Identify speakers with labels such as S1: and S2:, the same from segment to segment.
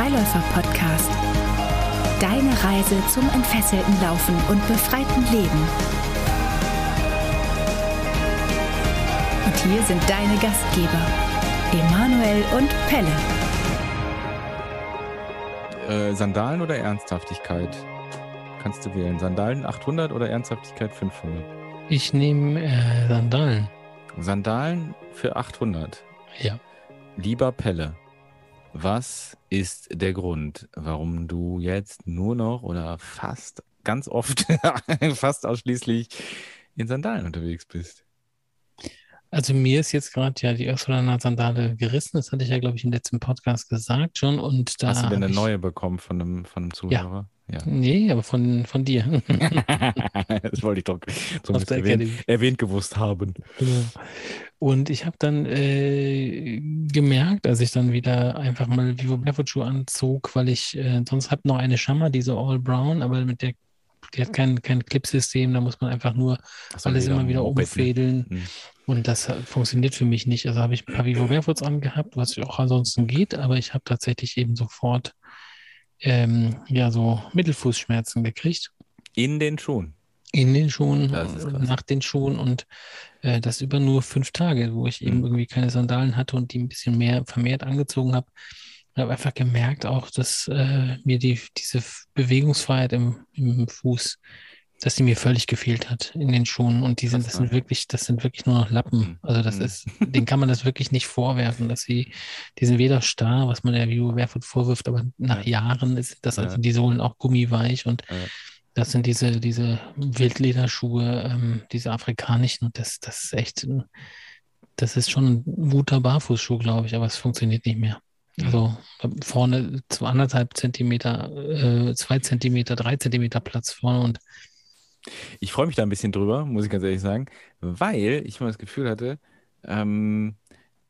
S1: Freiläufer-Podcast. Deine Reise zum entfesselten Laufen und befreiten Leben. Und hier sind deine Gastgeber, Emanuel und Pelle.
S2: Äh, Sandalen oder Ernsthaftigkeit? Kannst du wählen. Sandalen 800 oder Ernsthaftigkeit 500?
S3: Ich nehme äh, Sandalen.
S2: Sandalen für 800.
S3: Ja.
S2: Lieber Pelle, was ist der Grund, warum du jetzt nur noch oder fast ganz oft, fast ausschließlich in Sandalen unterwegs bist?
S3: Also mir ist jetzt gerade ja die Ursulana-Sandale gerissen. Das hatte ich ja, glaube ich, im letzten Podcast gesagt schon. Und da
S2: Hast du denn eine
S3: ich,
S2: neue bekommen von einem, von einem Zuhörer? Ja.
S3: Nee, aber von, von dir.
S2: das wollte ich doch zumindest erwähnt, erwähnt gewusst haben.
S3: Genau. Und ich habe dann äh, gemerkt, als ich dann wieder einfach mal Vivo Barefoot Schuhe anzog, weil ich äh, sonst habe noch eine Schammer, diese All Brown, aber mit der die hat kein, kein Clipsystem, da muss man einfach nur
S2: Ach so,
S3: alles immer wieder
S2: ne?
S3: umfädeln.
S2: Hm.
S3: Und das funktioniert für mich nicht. Also habe ich ein paar Vivo Barefoots angehabt, was auch ansonsten geht, aber ich habe tatsächlich eben sofort ähm, ja so Mittelfußschmerzen gekriegt.
S2: In den Schuhen.
S3: In den Schuhen, nach den Schuhen und äh, das über nur fünf Tage, wo ich eben
S2: Mhm.
S3: irgendwie keine Sandalen hatte und die ein bisschen mehr vermehrt angezogen habe. Ich habe einfach gemerkt auch, dass äh, mir die, diese Bewegungsfreiheit im, im Fuß, dass die mir völlig gefehlt hat in den Schuhen. Und die sind, das sind wirklich, das sind wirklich nur noch Lappen.
S2: Mhm.
S3: Also das
S2: Mhm.
S3: ist, denen kann man das wirklich nicht vorwerfen, dass sie, die sind weder starr, was man der Vivo Barefoot vorwirft, aber nach
S2: Ja.
S3: Jahren ist das, also die Sohlen auch gummiweich und
S2: Ja.
S3: Das sind diese, diese Wildlederschuhe, ähm, diese afrikanischen, und das, das ist echt, ein- das ist schon ein guter Barfußschuh, glaube ich, aber es funktioniert nicht mehr. Also vorne zu anderthalb Zentimeter, äh, zwei Zentimeter, drei Zentimeter Platz vorne und
S2: Ich freue mich da ein bisschen drüber, muss ich ganz ehrlich sagen, weil ich mal das Gefühl hatte, ähm,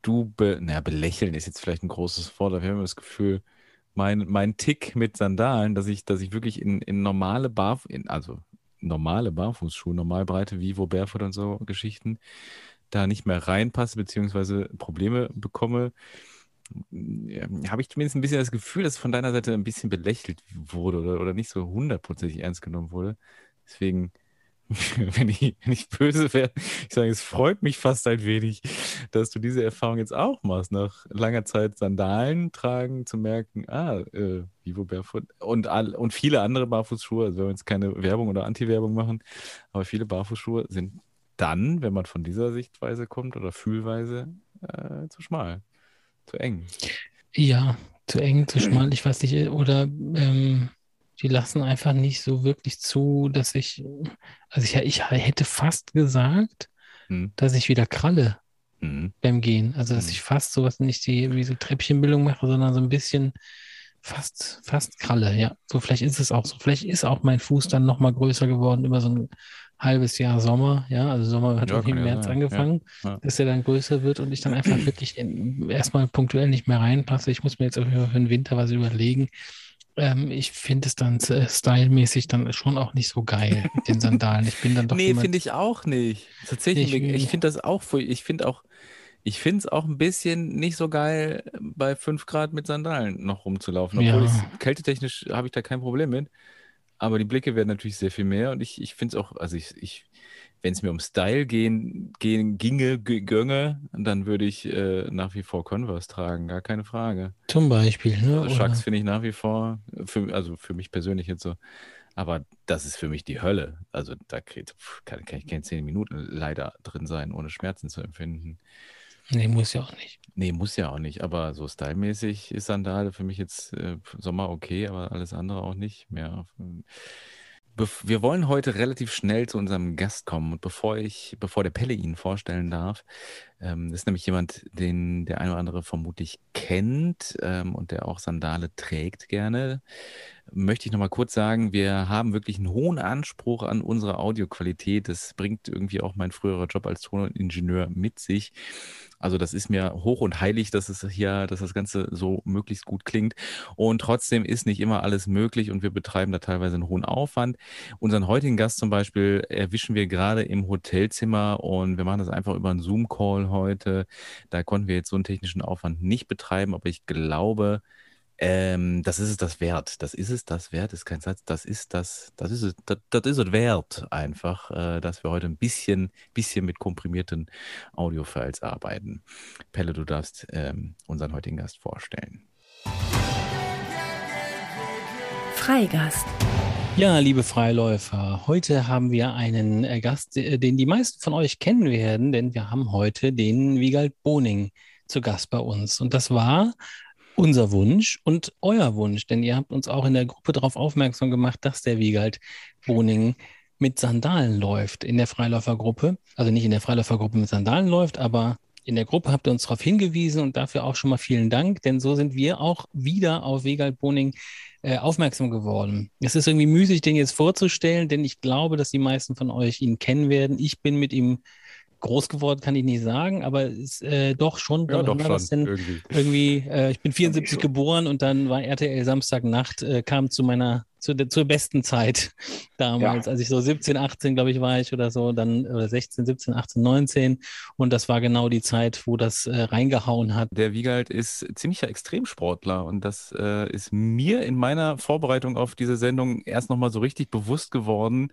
S2: du, be naja, belächeln ist jetzt vielleicht ein großes Wort, aber ich habe immer das Gefühl, mein, mein Tick mit Sandalen, dass ich, dass ich wirklich in, in normale Barf in, also normale Barfußschuhe, Normalbreite, Vivo, Barefoot und so Geschichten, da nicht mehr reinpasse, beziehungsweise Probleme bekomme, ja, habe ich zumindest ein bisschen das Gefühl, dass von deiner Seite ein bisschen belächelt wurde oder, oder nicht so hundertprozentig ernst genommen wurde. Deswegen, wenn ich, wenn ich böse wäre, ich sage, es freut mich fast ein wenig, dass du diese Erfahrung jetzt auch machst, nach langer Zeit Sandalen tragen, zu merken, ah, äh, Vivo Barefoot und, all, und viele andere Barfußschuhe, also wenn wir jetzt keine Werbung oder Anti-Werbung machen, aber viele Barfußschuhe sind dann, wenn man von dieser Sichtweise kommt oder Fühlweise, äh, zu schmal, zu eng.
S3: ja, zu eng, zu schmal, ich weiß nicht, oder ähm, die lassen einfach nicht so wirklich zu, dass ich, also ich, ich hätte fast gesagt,
S2: Hm.
S3: dass ich wieder kralle.
S2: Mhm.
S3: beim Gehen. Also, dass
S2: Mhm.
S3: ich fast sowas nicht die, wie so Treppchenbildung mache, sondern so ein bisschen fast, fast Kralle. Ja, so vielleicht ist es auch so. Vielleicht ist auch mein Fuß dann nochmal größer geworden über so ein halbes Jahr Sommer. Ja, also Sommer hat
S2: Ja,
S3: irgendwie im März
S2: sein.
S3: angefangen,
S2: Ja, ja.
S3: dass er dann größer wird und ich dann einfach wirklich in, erstmal punktuell nicht mehr reinpasse. Ich muss mir jetzt auf jeden Fall für den Winter was überlegen. Ähm, ich finde es dann äh, stylmäßig dann schon auch nicht so geil mit den Sandalen. Ich bin dann doch
S2: Nee, finde ich auch nicht. Tatsächlich,
S3: Ich-
S2: ich, finde das auch, ich finde auch, ich finde es auch ein bisschen nicht so geil, bei 5 Grad mit Sandalen noch rumzulaufen. Obwohl
S3: Ja.
S2: ich, kältetechnisch habe ich da kein Problem mit. Aber die Blicke werden natürlich sehr viel mehr und ich, ich finde es auch, also ich, ich wenn es mir um Style gehen, gehen ginge, gönge, dann würde ich äh, nach wie vor Converse tragen, gar keine Frage.
S3: zum Beispiel, ne?
S2: Also
S3: Oder,
S2: Chucks finde ich nach wie vor, für, also für mich persönlich jetzt so. Aber das ist für mich die Hölle. Also da kann, kann ich keine zehn Minuten leider drin sein, ohne Schmerzen zu empfinden.
S3: nee, muss ja auch nicht.
S2: Nee, muss ja auch nicht. Aber so stylmäßig ist Sandale für mich jetzt äh, Sommer okay, aber alles andere auch nicht mehr. Wir wollen heute relativ schnell zu unserem Gast kommen. Und bevor ich, bevor der Pelle ihn vorstellen darf, ähm, das ist nämlich jemand, den der eine oder andere vermutlich kennt ähm, und der auch Sandale trägt gerne. Möchte ich nochmal kurz sagen, wir haben wirklich einen hohen Anspruch an unsere Audioqualität. Das bringt irgendwie auch mein früherer Job als Toningenieur mit sich. Also das ist mir hoch und heilig, dass es hier, dass das Ganze so möglichst gut klingt. Und trotzdem ist nicht immer alles möglich und wir betreiben da teilweise einen hohen Aufwand. Unseren heutigen Gast zum Beispiel erwischen wir gerade im Hotelzimmer und wir machen das einfach über einen Zoom-Call heute. Da konnten wir jetzt so einen technischen Aufwand nicht betreiben, aber ich glaube, Ähm, das ist es das wert. Das ist es das wert, ist kein Satz. Das ist das, das ist es, das, das ist es wert einfach, äh, dass wir heute ein bisschen, bisschen mit komprimierten Audiofiles arbeiten. Pelle, du darfst ähm, unseren heutigen Gast vorstellen.
S1: Freigast.
S3: Ja, liebe Freiläufer, heute haben wir einen äh, Gast, äh, den die meisten von euch kennen werden, denn wir haben heute den Wiegald Boning zu Gast bei uns. Und das war unser Wunsch und euer Wunsch, denn ihr habt uns auch in der Gruppe darauf aufmerksam gemacht, dass der Wiegald Boning mit Sandalen läuft in der Freiläufergruppe. Also nicht in der Freiläufergruppe mit Sandalen läuft, aber in der Gruppe habt ihr uns darauf hingewiesen und dafür auch schon mal vielen Dank, denn so sind wir auch wieder auf Wiegald Boning äh, aufmerksam geworden. Es ist irgendwie müßig, den jetzt vorzustellen, denn ich glaube, dass die meisten von euch ihn kennen werden. Ich bin mit ihm groß geworden, kann ich nicht sagen, aber ist äh, doch schon.
S2: Ja, doch schon,
S3: denn, irgendwie. irgendwie äh, ich bin 74 geboren und dann war RTL Samstagnacht, äh, kam zu meiner zu der, zur besten Zeit damals, ja. als ich so 17, 18, glaube ich, war ich oder so, dann oder 16, 17, 18, 19 und das war genau die Zeit, wo das äh, reingehauen hat.
S2: Der Wiegald ist ziemlicher Extremsportler und das äh, ist mir in meiner Vorbereitung auf diese Sendung erst nochmal so richtig bewusst geworden,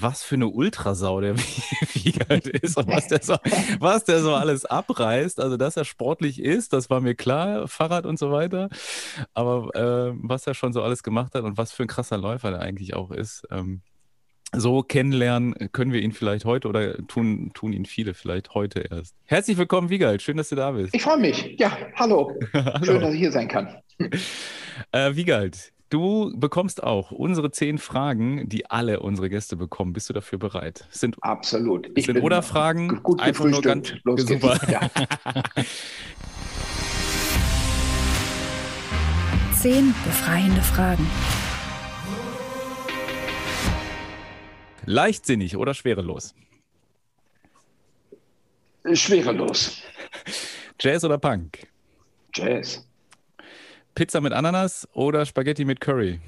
S2: was für eine Ultrasau der Wiegald ist und was der, so, was der so alles abreißt. Also, dass er sportlich ist, das war mir klar, Fahrrad und so weiter. Aber äh, was er schon so alles gemacht hat und was für ein krasser Läufer der eigentlich auch ist, ähm, so kennenlernen können wir ihn vielleicht heute oder tun, tun ihn viele vielleicht heute erst. Herzlich willkommen, Wiegald. Schön, dass du da bist.
S4: Ich freue mich. Ja, hallo. hallo. Schön, dass ich hier sein kann.
S2: Äh, Wiegald, Du bekommst auch unsere zehn Fragen, die alle unsere Gäste bekommen. Bist du dafür bereit?
S4: Es sind absolut.
S2: Ich sind oder Fragen gut einfach nur ganz Los super. Ja.
S1: zehn befreiende Fragen.
S2: Leichtsinnig oder schwerelos?
S4: Schwerelos.
S2: Jazz oder Punk?
S4: Jazz.
S2: Pizza mit Ananas oder Spaghetti mit Curry?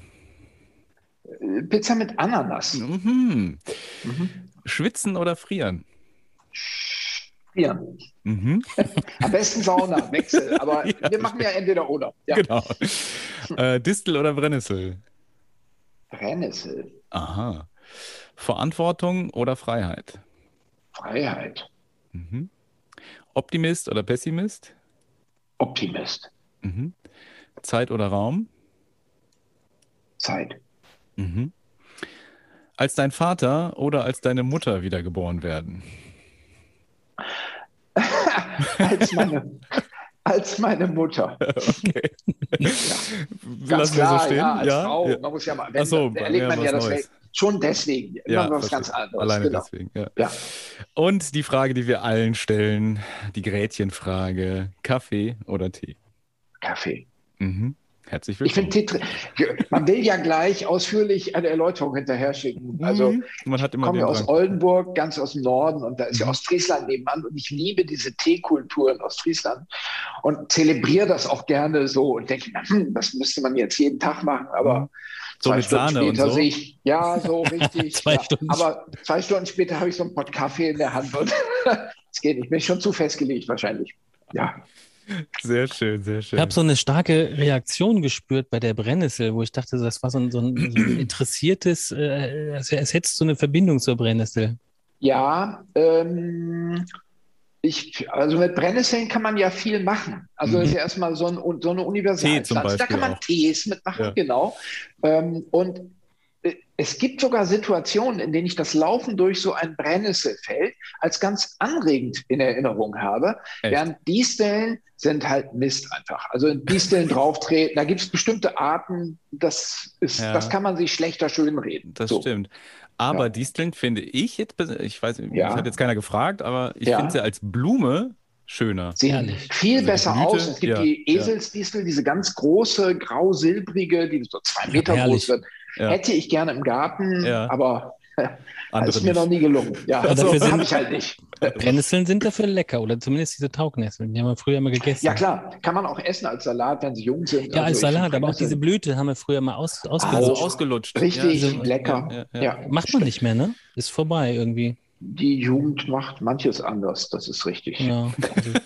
S4: Pizza mit Ananas. Mhm.
S2: Mhm. Schwitzen oder frieren?
S4: Frieren. Mhm. Am besten Sauna, Wechsel. Aber ja, wir machen ja entweder oder. Ja.
S2: Genau. Äh, Distel oder Brennnessel?
S4: Brennnessel.
S2: Aha. Verantwortung oder Freiheit?
S4: Freiheit.
S2: Mhm. Optimist oder Pessimist?
S4: Optimist.
S2: Zeit oder Raum?
S4: Zeit.
S2: Mhm. Als dein Vater oder als deine Mutter wiedergeboren werden?
S4: als, meine, als meine Mutter.
S2: Okay.
S4: Ja. Ganz klar, so stehen. ja, als ja? Frau. Man muss ja mal, wenn,
S2: so,
S4: erlebt man ja das. Schon deswegen, immer ja, was ganz anderes.
S2: Alleine genau. deswegen, ja. ja. Und die Frage, die wir allen stellen, die Gretchenfrage, Kaffee oder Tee?
S4: Kaffee.
S2: Mhm. Herzlich willkommen.
S4: Ich finde, man will ja gleich ausführlich eine Erläuterung hinterher schicken. Also, mhm.
S2: man hat immer
S4: ich komme aus Oldenburg, ganz aus dem Norden, und da ist ja mhm. Ostfriesland nebenan. Und ich liebe diese Teekultur in Ostfriesland und zelebriere das auch gerne so und denke, hm, das müsste man jetzt jeden Tag machen. Aber mhm.
S2: so zwei Stunden Sahne
S4: später
S2: so.
S4: sehe ich, ja, so richtig. zwei ja. Aber zwei Stunden später habe ich so einen Pott Kaffee in der Hand und es geht nicht. Bin schon zu festgelegt wahrscheinlich. Ja.
S2: Sehr schön, sehr schön.
S3: Ich habe so eine starke Reaktion gespürt bei der Brennnessel, wo ich dachte, das war so ein, so ein, so ein interessiertes, äh, als, als hättest du eine Verbindung zur Brennnessel.
S4: Ja, ähm, ich, also mit Brennnesseln kann man ja viel machen. Also mhm. das ist ja erstmal so, ein, so eine Universalpflanze. Da kann man auch. Tees mitmachen, ja. genau. Ähm, und es gibt sogar Situationen, in denen ich das Laufen durch so ein Brennnesselfeld als ganz anregend in Erinnerung habe. Echt? Während Disteln sind halt Mist einfach. Also in Disteln drauftreten, da gibt es bestimmte Arten, das, ist, ja. das kann man sich schlechter schönreden.
S2: Das so. stimmt. Aber ja. Disteln finde ich jetzt, ich weiß, ja. hat jetzt keiner gefragt, aber ich ja. finde sie als Blume schöner.
S4: Sehen viel also besser aus. Es gibt ja, die Eselsdistel, diese ganz große, grau-silbrige, die so zwei Meter groß wird. Ja. Hätte ich gerne im Garten, ja. aber das ist mir nicht. noch nie gelungen. Ja,
S3: also, das habe ich halt nicht. Brennnesseln sind dafür lecker oder zumindest diese Taugnässeln. Die haben wir früher immer gegessen.
S4: Ja, klar. Kann man auch essen als Salat, wenn sie jung sind.
S3: Ja, als also Salat, aber auch diese Blüte haben wir früher mal aus, ausgelutscht.
S2: Also ausgelutscht.
S4: Richtig ja, lecker. Ja, ja,
S3: Macht man nicht mehr, ne? Ist vorbei irgendwie.
S4: Die Jugend macht manches anders, das ist richtig.
S3: Ja, also, wir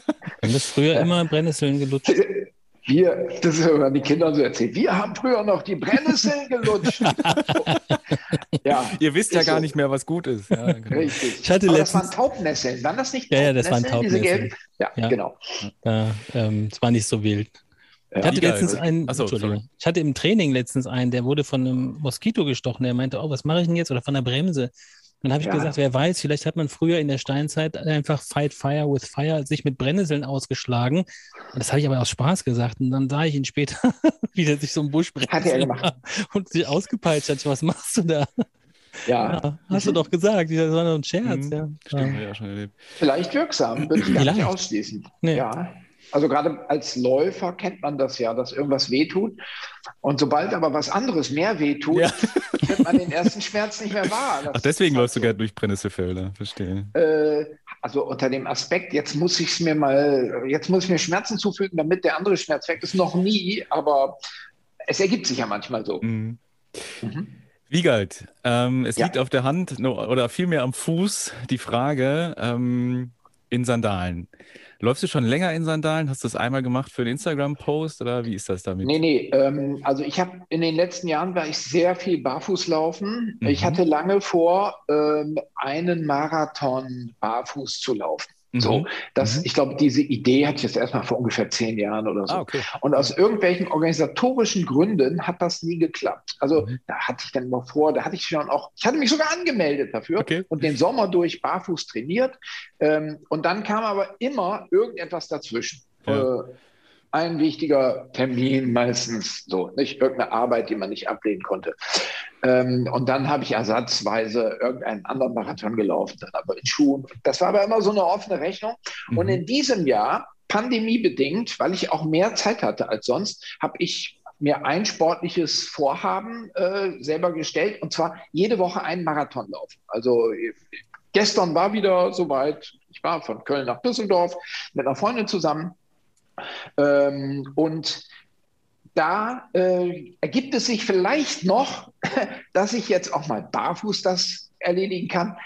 S3: haben das früher immer Brennnesseln gelutscht.
S4: wir, das ist immer die Kinder so erzählt, wir haben früher noch die Brennnesseln gelutscht.
S2: ja, Ihr wisst ja gar so. nicht mehr, was gut ist. Ja,
S4: genau. Richtig. Ich hatte Aber letztens... das waren Taubnesseln, waren das nicht
S3: Ja, ja, das waren Taubnesseln.
S4: Ja, ja, genau.
S3: Ja, ähm, es war nicht so wild. Ich hatte letztens einen, Achso, Entschuldigung, ich hatte im Training letztens einen, der wurde von einem Moskito gestochen. Der meinte, oh, was mache ich denn jetzt? Oder von der Bremse. Dann habe ich ja. gesagt, wer weiß, vielleicht hat man früher in der Steinzeit einfach Fight Fire with Fire sich mit Brennnesseln ausgeschlagen. Und das habe ich aber aus Spaß gesagt. Und dann sah ich ihn später, wie er sich so ein Busch
S4: gemacht.
S3: und sich ausgepeitscht hat. Was machst du da?
S4: Ja. ja.
S3: hast du doch gesagt, das war nur ein Scherz. Mhm. Ja.
S4: Stimmt, ja. schon erlebt. Vielleicht wirksam, würde ich gar nicht ausschließen. Nee. Ja. Also gerade als Läufer kennt man das ja, dass irgendwas wehtut. Und sobald aber was anderes mehr wehtut, ja. wird man den ersten Schmerz nicht mehr wahr.
S2: Das Ach, deswegen läufst du gerne durch Brennnesselfelder, verstehe.
S4: Äh, also unter dem Aspekt, jetzt muss ich es mir mal, jetzt muss ich mir Schmerzen zufügen, damit der andere Schmerz weg ist. Noch nie, aber es ergibt sich ja manchmal so. Mhm.
S2: Mhm. Wiegald, ähm, es ja. liegt auf der Hand oder vielmehr am Fuß die Frage ähm, in Sandalen. Läufst du schon länger in Sandalen? Hast du das einmal gemacht für einen Instagram-Post oder wie ist das damit?
S4: Nee, nee. Ähm, also ich habe in den letzten Jahren war ich sehr viel barfuß laufen. Mhm. Ich hatte lange vor, ähm, einen Marathon barfuß zu laufen. So, mhm. das, mhm. ich glaube, diese Idee hatte ich jetzt erstmal vor ungefähr zehn Jahren oder so. Ah, okay. Und aus irgendwelchen organisatorischen Gründen hat das nie geklappt. Also mhm. da hatte ich dann mal vor, da hatte ich schon auch, ich hatte mich sogar angemeldet dafür okay. und den Sommer durch barfuß trainiert. Ähm, und dann kam aber immer irgendetwas dazwischen. Ja. Äh, ein wichtiger Termin meistens, so nicht irgendeine Arbeit, die man nicht ablehnen konnte. Ähm, und dann habe ich ersatzweise irgendeinen anderen Marathon gelaufen, dann aber in Schuhen. Das war aber immer so eine offene Rechnung. Mhm. Und in diesem Jahr, pandemiebedingt, weil ich auch mehr Zeit hatte als sonst, habe ich mir ein sportliches Vorhaben äh, selber gestellt und zwar jede Woche einen Marathon laufen. Also gestern war wieder soweit. Ich war von Köln nach Düsseldorf mit einer Freundin zusammen ähm, und da äh, ergibt es sich vielleicht noch, dass ich jetzt auch mal barfuß das erledigen kann.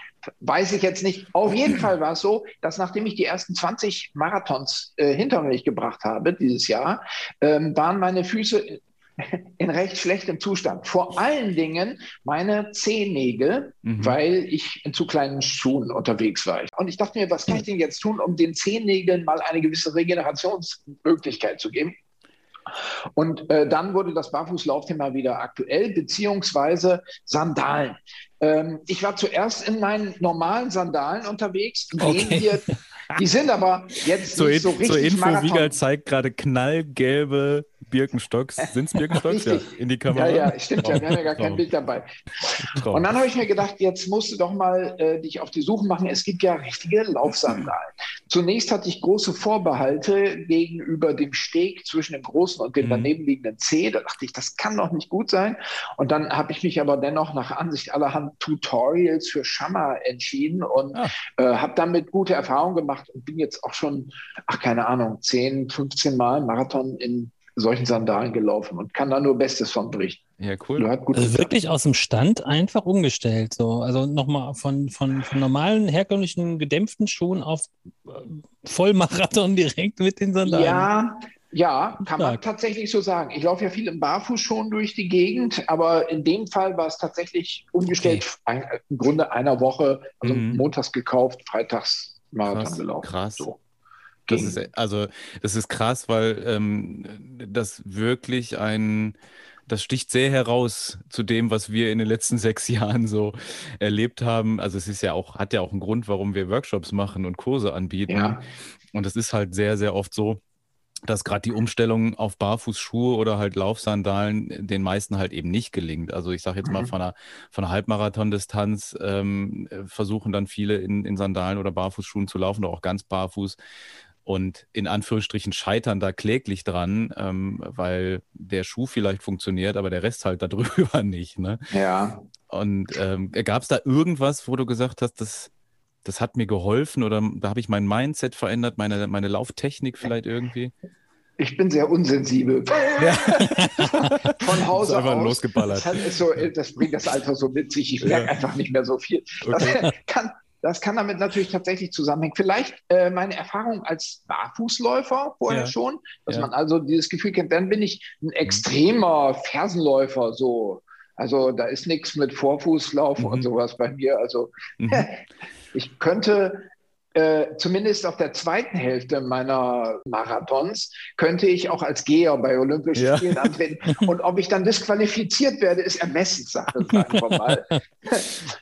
S4: Weiß ich jetzt nicht. Auf jeden Fall war es so, dass nachdem ich die ersten 20 Marathons äh, hinter mich gebracht habe dieses Jahr, ähm, waren meine Füße in recht schlechtem Zustand. Vor allen Dingen meine Zehennägel, mhm. weil ich in zu kleinen Schuhen unterwegs war. Und ich dachte mir, was kann ich denn jetzt tun, um den Zehennägeln mal eine gewisse Regenerationsmöglichkeit zu geben? Und äh, dann wurde das Barfußlaufthema wieder aktuell, beziehungsweise Sandalen. Ähm, ich war zuerst in meinen normalen Sandalen unterwegs, okay. wir die sind aber jetzt
S2: so nicht so richtig Zur Info, Wiegald zeigt gerade knallgelbe Birkenstocks. Sind es Birkenstocks? ja, in die Kamera.
S4: Ja, ja, stimmt ja. Wir haben ja gar kein Bild dabei. Traum. Und dann habe ich mir gedacht, jetzt musst du doch mal äh, dich auf die Suche machen. Es gibt ja richtige Laufsandalen. Zunächst hatte ich große Vorbehalte gegenüber dem Steg zwischen dem großen und dem mhm. daneben liegenden C. Da dachte ich, das kann doch nicht gut sein. Und dann habe ich mich aber dennoch nach Ansicht allerhand Tutorials für Schammer entschieden und ah. äh, habe damit gute Erfahrungen gemacht und bin jetzt auch schon, ach keine Ahnung, 10, 15 Mal Marathon in solchen Sandalen gelaufen und kann da nur Bestes von berichten.
S2: Ja, cool.
S3: Also wirklich aus dem Stand einfach umgestellt. So. Also nochmal von, von, von normalen, herkömmlichen, gedämpften Schuhen auf äh, Vollmarathon direkt mit den Sandalen.
S4: Ja, ja, kann man tatsächlich so sagen. Ich laufe ja viel im Barfuß schon durch die Gegend, aber in dem Fall war es tatsächlich umgestellt, okay. ein, im Grunde einer Woche, also mhm. montags gekauft, freitags Marathon
S2: krass,
S4: gelaufen.
S2: Krass. So. Das ist, also, das ist krass, weil ähm, das wirklich ein, das sticht sehr heraus zu dem, was wir in den letzten sechs Jahren so erlebt haben. Also es ist ja auch, hat ja auch einen Grund, warum wir Workshops machen und Kurse anbieten. Ja. Und es ist halt sehr, sehr oft so, dass gerade die Umstellung auf Barfußschuhe oder halt Laufsandalen den meisten halt eben nicht gelingt. Also ich sage jetzt mal mhm. von einer, von einer Halbmarathon-Distanz ähm, versuchen dann viele in, in Sandalen oder Barfußschuhen zu laufen oder auch ganz barfuß und in Anführungsstrichen scheitern da kläglich dran, ähm, weil der Schuh vielleicht funktioniert, aber der Rest halt darüber nicht. Ne?
S4: Ja.
S2: Und ähm, gab es da irgendwas, wo du gesagt hast, das, das hat mir geholfen oder da habe ich mein Mindset verändert, meine, meine Lauftechnik vielleicht irgendwie?
S4: Ich bin sehr unsensibel. Ja. Von Hause
S2: einfach aus. losgeballert.
S4: Das, so, das, bringt das Alter so mit sich. Ich merke ja. einfach nicht mehr so viel. Okay. Das kann, das kann damit natürlich tatsächlich zusammenhängen. Vielleicht äh, meine Erfahrung als Barfußläufer vorher ja. schon, dass ja. man also dieses Gefühl kennt, dann bin ich ein mhm. extremer Fersenläufer, so. Also da ist nichts mit Vorfußlauf mhm. und sowas bei mir. Also mhm. ich könnte äh, zumindest auf der zweiten Hälfte meiner Marathons könnte ich auch als Geher bei Olympischen ja. Spielen antreten. Und ob ich dann disqualifiziert werde, ist Ermessenssache, sagen wir mal.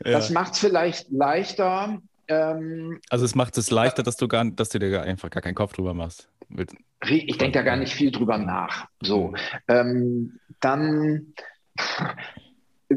S4: Das ja. macht es vielleicht leichter.
S2: Ähm, also es macht es leichter, dass du gar, dass du dir einfach gar keinen Kopf drüber machst.
S4: Ich denke da gar nicht viel drüber nach. So, mhm. ähm, dann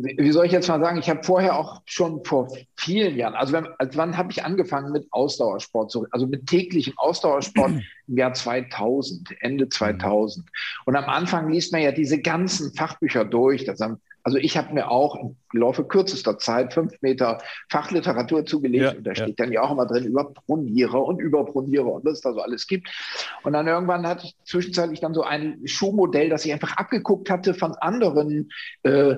S4: wie soll ich jetzt mal sagen, ich habe vorher auch schon vor vielen Jahren, also, wenn, also wann habe ich angefangen mit Ausdauersport, also mit täglichem Ausdauersport im Jahr 2000, Ende 2000. Und am Anfang liest man ja diese ganzen Fachbücher durch. Haben, also ich habe mir auch im Laufe kürzester Zeit fünf Meter Fachliteratur zugelegt ja, und da steht ja. dann ja auch immer drin über Pronierer und Überpronierer und was es da so alles gibt. Und dann irgendwann hatte ich zwischenzeitlich dann so ein Schuhmodell, das ich einfach abgeguckt hatte von anderen äh,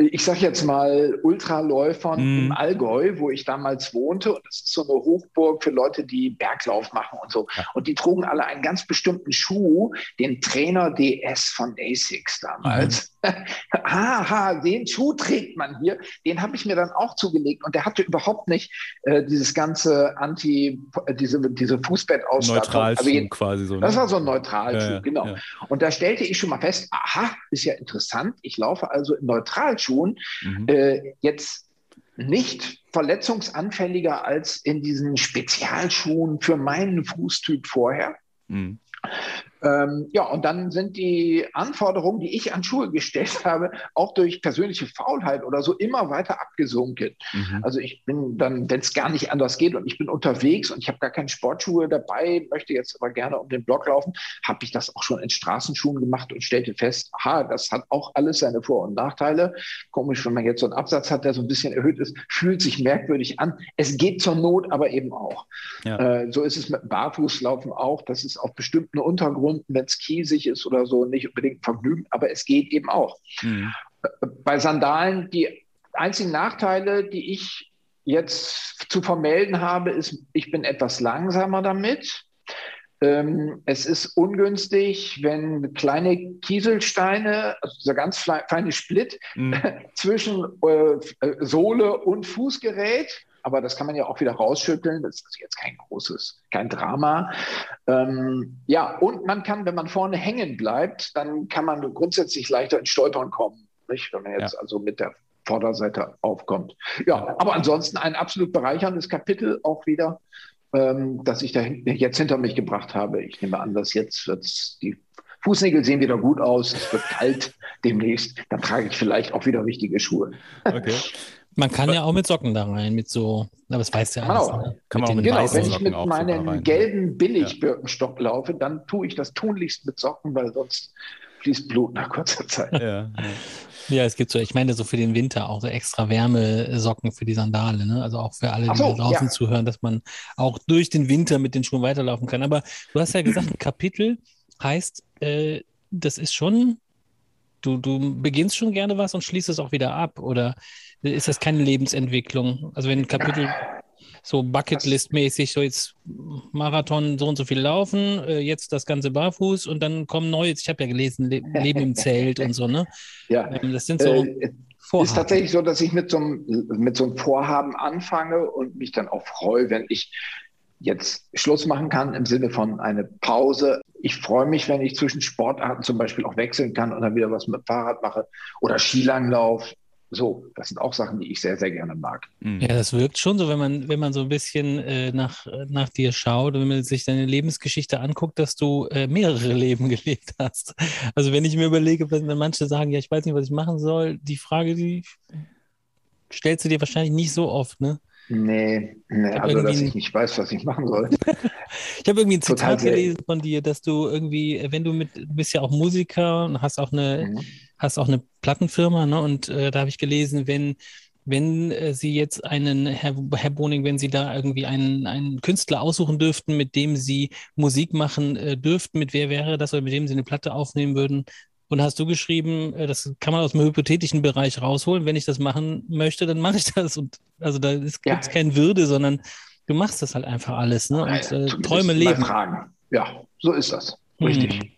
S4: ich sage jetzt mal, Ultraläufern mm. im Allgäu, wo ich damals wohnte. Und das ist so eine Hochburg für Leute, die Berglauf machen und so. Ja. Und die trugen alle einen ganz bestimmten Schuh, den Trainer DS von ASICS damals. Mhm. Aha, den Schuh trägt man hier. Den habe ich mir dann auch zugelegt. Und der hatte überhaupt nicht äh, dieses ganze Anti, äh, diese, diese Fußbettausstattung.
S2: Also quasi so.
S4: Ne? Das war so ein Neutralschuh, ja, genau. Und da stellte ich schon mal fest, aha, ist ja interessant. Ich laufe also im Neutralschuh Schuhen mhm. äh, jetzt nicht verletzungsanfälliger als in diesen Spezialschuhen für meinen Fußtyp vorher. Mhm. Ähm, ja, und dann sind die Anforderungen, die ich an Schuhe gestellt habe, auch durch persönliche Faulheit oder so immer weiter abgesunken. Mhm. Also ich bin dann, wenn es gar nicht anders geht und ich bin unterwegs und ich habe gar keine Sportschuhe dabei, möchte jetzt aber gerne um den Block laufen, habe ich das auch schon in Straßenschuhen gemacht und stellte fest, aha, das hat auch alles seine Vor- und Nachteile. Komisch, wenn man jetzt so einen Absatz hat, der so ein bisschen erhöht ist, fühlt sich merkwürdig an. Es geht zur Not aber eben auch. Ja. Äh, so ist es mit Barfußlaufen auch. Das ist auf bestimmten Untergrund Runden, wenn es kiesig ist oder so, nicht unbedingt Vergnügen, aber es geht eben auch. Mhm. Bei Sandalen, die einzigen Nachteile, die ich jetzt zu vermelden habe, ist, ich bin etwas langsamer damit. Ähm, es ist ungünstig, wenn kleine Kieselsteine, also dieser ganz feine Split mhm. zwischen äh, Sohle und Fußgerät aber das kann man ja auch wieder rausschütteln. Das ist jetzt kein großes, kein Drama. Ähm, ja, und man kann, wenn man vorne hängen bleibt, dann kann man grundsätzlich leichter ins Stolpern kommen, nicht? wenn man jetzt ja. also mit der Vorderseite aufkommt. Ja, aber ansonsten ein absolut bereicherndes Kapitel auch wieder, ähm, das ich da jetzt hinter mich gebracht habe. Ich nehme an, dass jetzt wird's die Fußnägel sehen wieder gut aus, es wird kalt demnächst, dann trage ich vielleicht auch wieder richtige Schuhe.
S3: Okay. Man kann ja auch mit Socken da rein, mit so, aber das weiß ja alles.
S4: Genau, ne? kann man auch mit genau wenn ich mit meinem gelben Billig-Birkenstock ja. laufe, dann tue ich das tunlichst mit Socken, weil sonst fließt Blut nach kurzer Zeit. Ja,
S3: ja. ja, es gibt so, ich meine so für den Winter auch so extra Wärmesocken für die Sandale, ne? Also auch für alle, die so, draußen ja. zuhören, dass man auch durch den Winter mit den Schuhen weiterlaufen kann. Aber du hast ja gesagt, ein Kapitel heißt, äh, das ist schon, du, du beginnst schon gerne was und schließt es auch wieder ab, oder? ist das keine Lebensentwicklung. Also wenn ein Kapitel so Bucketlist-mäßig, so jetzt Marathon so und so viel laufen, äh, jetzt das Ganze barfuß und dann kommen neue, ich habe ja gelesen, Le Leben im Zelt und so, ne?
S4: Ja. Ähm, das sind so. Äh, Vorhaben. Ist tatsächlich so, dass ich mit so, einem, mit so einem Vorhaben anfange und mich dann auch freue, wenn ich jetzt Schluss machen kann im Sinne von eine Pause. Ich freue mich, wenn ich zwischen Sportarten zum Beispiel auch wechseln kann und dann wieder was mit Fahrrad mache oder Skilanglauf so, das sind auch Sachen, die ich sehr, sehr gerne mag.
S3: Mhm. Ja, das wirkt schon so, wenn man, wenn man so ein bisschen äh, nach, nach dir schaut und wenn man sich deine Lebensgeschichte anguckt, dass du äh, mehrere Leben gelebt hast. Also wenn ich mir überlege, wenn manche sagen, ja, ich weiß nicht, was ich machen soll, die Frage, die stellst du dir wahrscheinlich nicht so oft, ne?
S4: Nee, nee also dass ich nicht weiß, was ich machen soll.
S3: ich habe irgendwie ein Zitat gelesen von dir, dass du irgendwie, wenn du mit, du bist ja auch Musiker und hast auch eine, mhm. hast auch eine Plattenfirma, ne? Und äh, da habe ich gelesen, wenn wenn äh, Sie jetzt einen, Herr, Herr Boning, wenn Sie da irgendwie einen, einen Künstler aussuchen dürften, mit dem Sie Musik machen äh, dürften, mit wer wäre das oder mit dem Sie eine Platte aufnehmen würden, Und hast du geschrieben, äh, das kann man aus dem hypothetischen Bereich rausholen. Wenn ich das machen möchte, dann mache ich das. Und also da gibt es ja. keine Würde, sondern du machst das halt einfach alles. Ne? Und äh, Träume leben.
S4: Fragen. Ja, so ist das. Richtig. Mhm.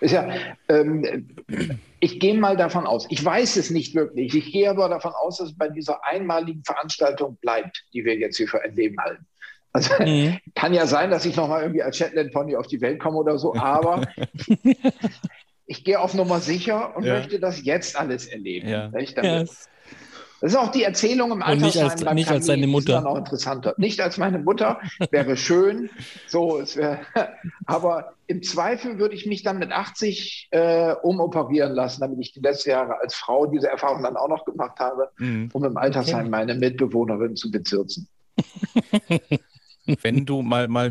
S4: Ist ja, ähm, ich gehe mal davon aus, ich weiß es nicht wirklich, ich gehe aber davon aus, dass es bei dieser einmaligen Veranstaltung bleibt, die wir jetzt hier für ein Leben halten. Also mhm. kann ja sein, dass ich nochmal irgendwie als Shetland Pony auf die Welt komme oder so, aber ich gehe auf Nummer sicher und ja. möchte das jetzt alles erleben. Ja. Damit, ja. Das ist auch die Erzählung im Altersheim.
S3: nicht als, nicht als deine Mutter.
S4: Ist auch interessanter. Nicht als meine Mutter, wäre schön. So, es wäre, aber im Zweifel würde ich mich dann mit 80 äh, umoperieren lassen, damit ich die letzten Jahre als Frau diese Erfahrung dann auch noch gemacht habe, mhm. um im Altersheim okay. meine Mitbewohnerin zu bezirzen.
S2: Wenn du mal, mal,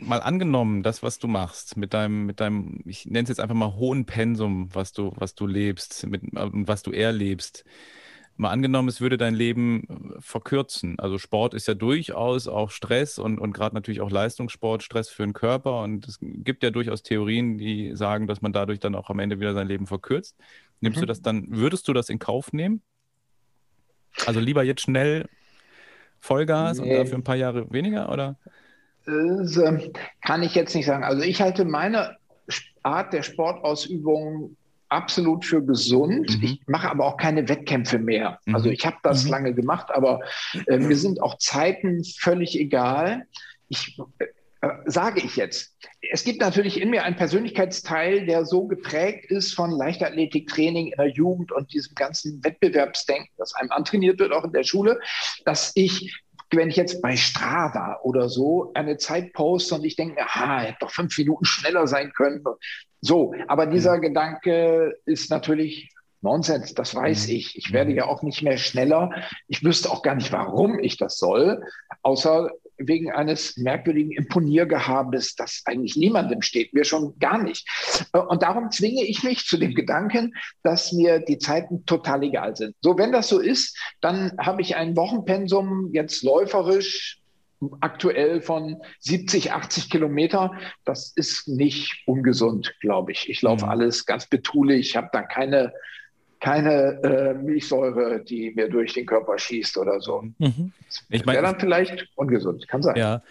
S2: mal angenommen, das, was du machst, mit deinem, mit deinem, ich nenne es jetzt einfach mal hohen Pensum, was du, was du lebst mit, und was du erlebst, mal angenommen, es würde dein Leben äh, verkürzen. Also Sport ist ja durchaus auch Stress und, und gerade natürlich auch Leistungssport, Stress für den Körper. Und es gibt ja durchaus Theorien, die sagen, dass man dadurch dann auch am Ende wieder sein Leben verkürzt. Nimmst mhm. du das dann, würdest du das in Kauf nehmen? Also lieber jetzt schnell Vollgas nee. und dafür ein paar Jahre weniger, oder?
S4: Das äh, kann ich jetzt nicht sagen. Also ich halte meine Art der Sportausübung absolut für gesund. Mhm. Ich mache aber auch keine Wettkämpfe mehr. Mhm. Also ich habe das mhm. lange gemacht, aber äh, mir sind auch Zeiten völlig egal. Ich sage ich jetzt. Es gibt natürlich in mir einen Persönlichkeitsteil, der so geprägt ist von Leichtathletiktraining in der Jugend und diesem ganzen Wettbewerbsdenken, das einem antrainiert wird, auch in der Schule, dass ich wenn ich jetzt bei Strava oder so eine Zeit poste und ich denke, aha, hätte doch fünf Minuten schneller sein können. So, aber dieser mhm. Gedanke ist natürlich Nonsens, das weiß mhm. ich. Ich werde ja auch nicht mehr schneller. Ich wüsste auch gar nicht, warum ich das soll, außer wegen eines merkwürdigen Imponiergehabes, das eigentlich niemandem steht, mir schon gar nicht. Und darum zwinge ich mich zu dem Gedanken, dass mir die Zeiten total egal sind. So, wenn das so ist, dann habe ich ein Wochenpensum jetzt läuferisch aktuell von 70, 80 Kilometer. Das ist nicht ungesund, glaube ich. Ich laufe mhm. alles ganz betulich, ich habe da keine keine äh, Milchsäure, die mir durch den Körper schießt oder so. Mhm. Ich mein, Wäre dann vielleicht ungesund, kann sein.
S2: Ja,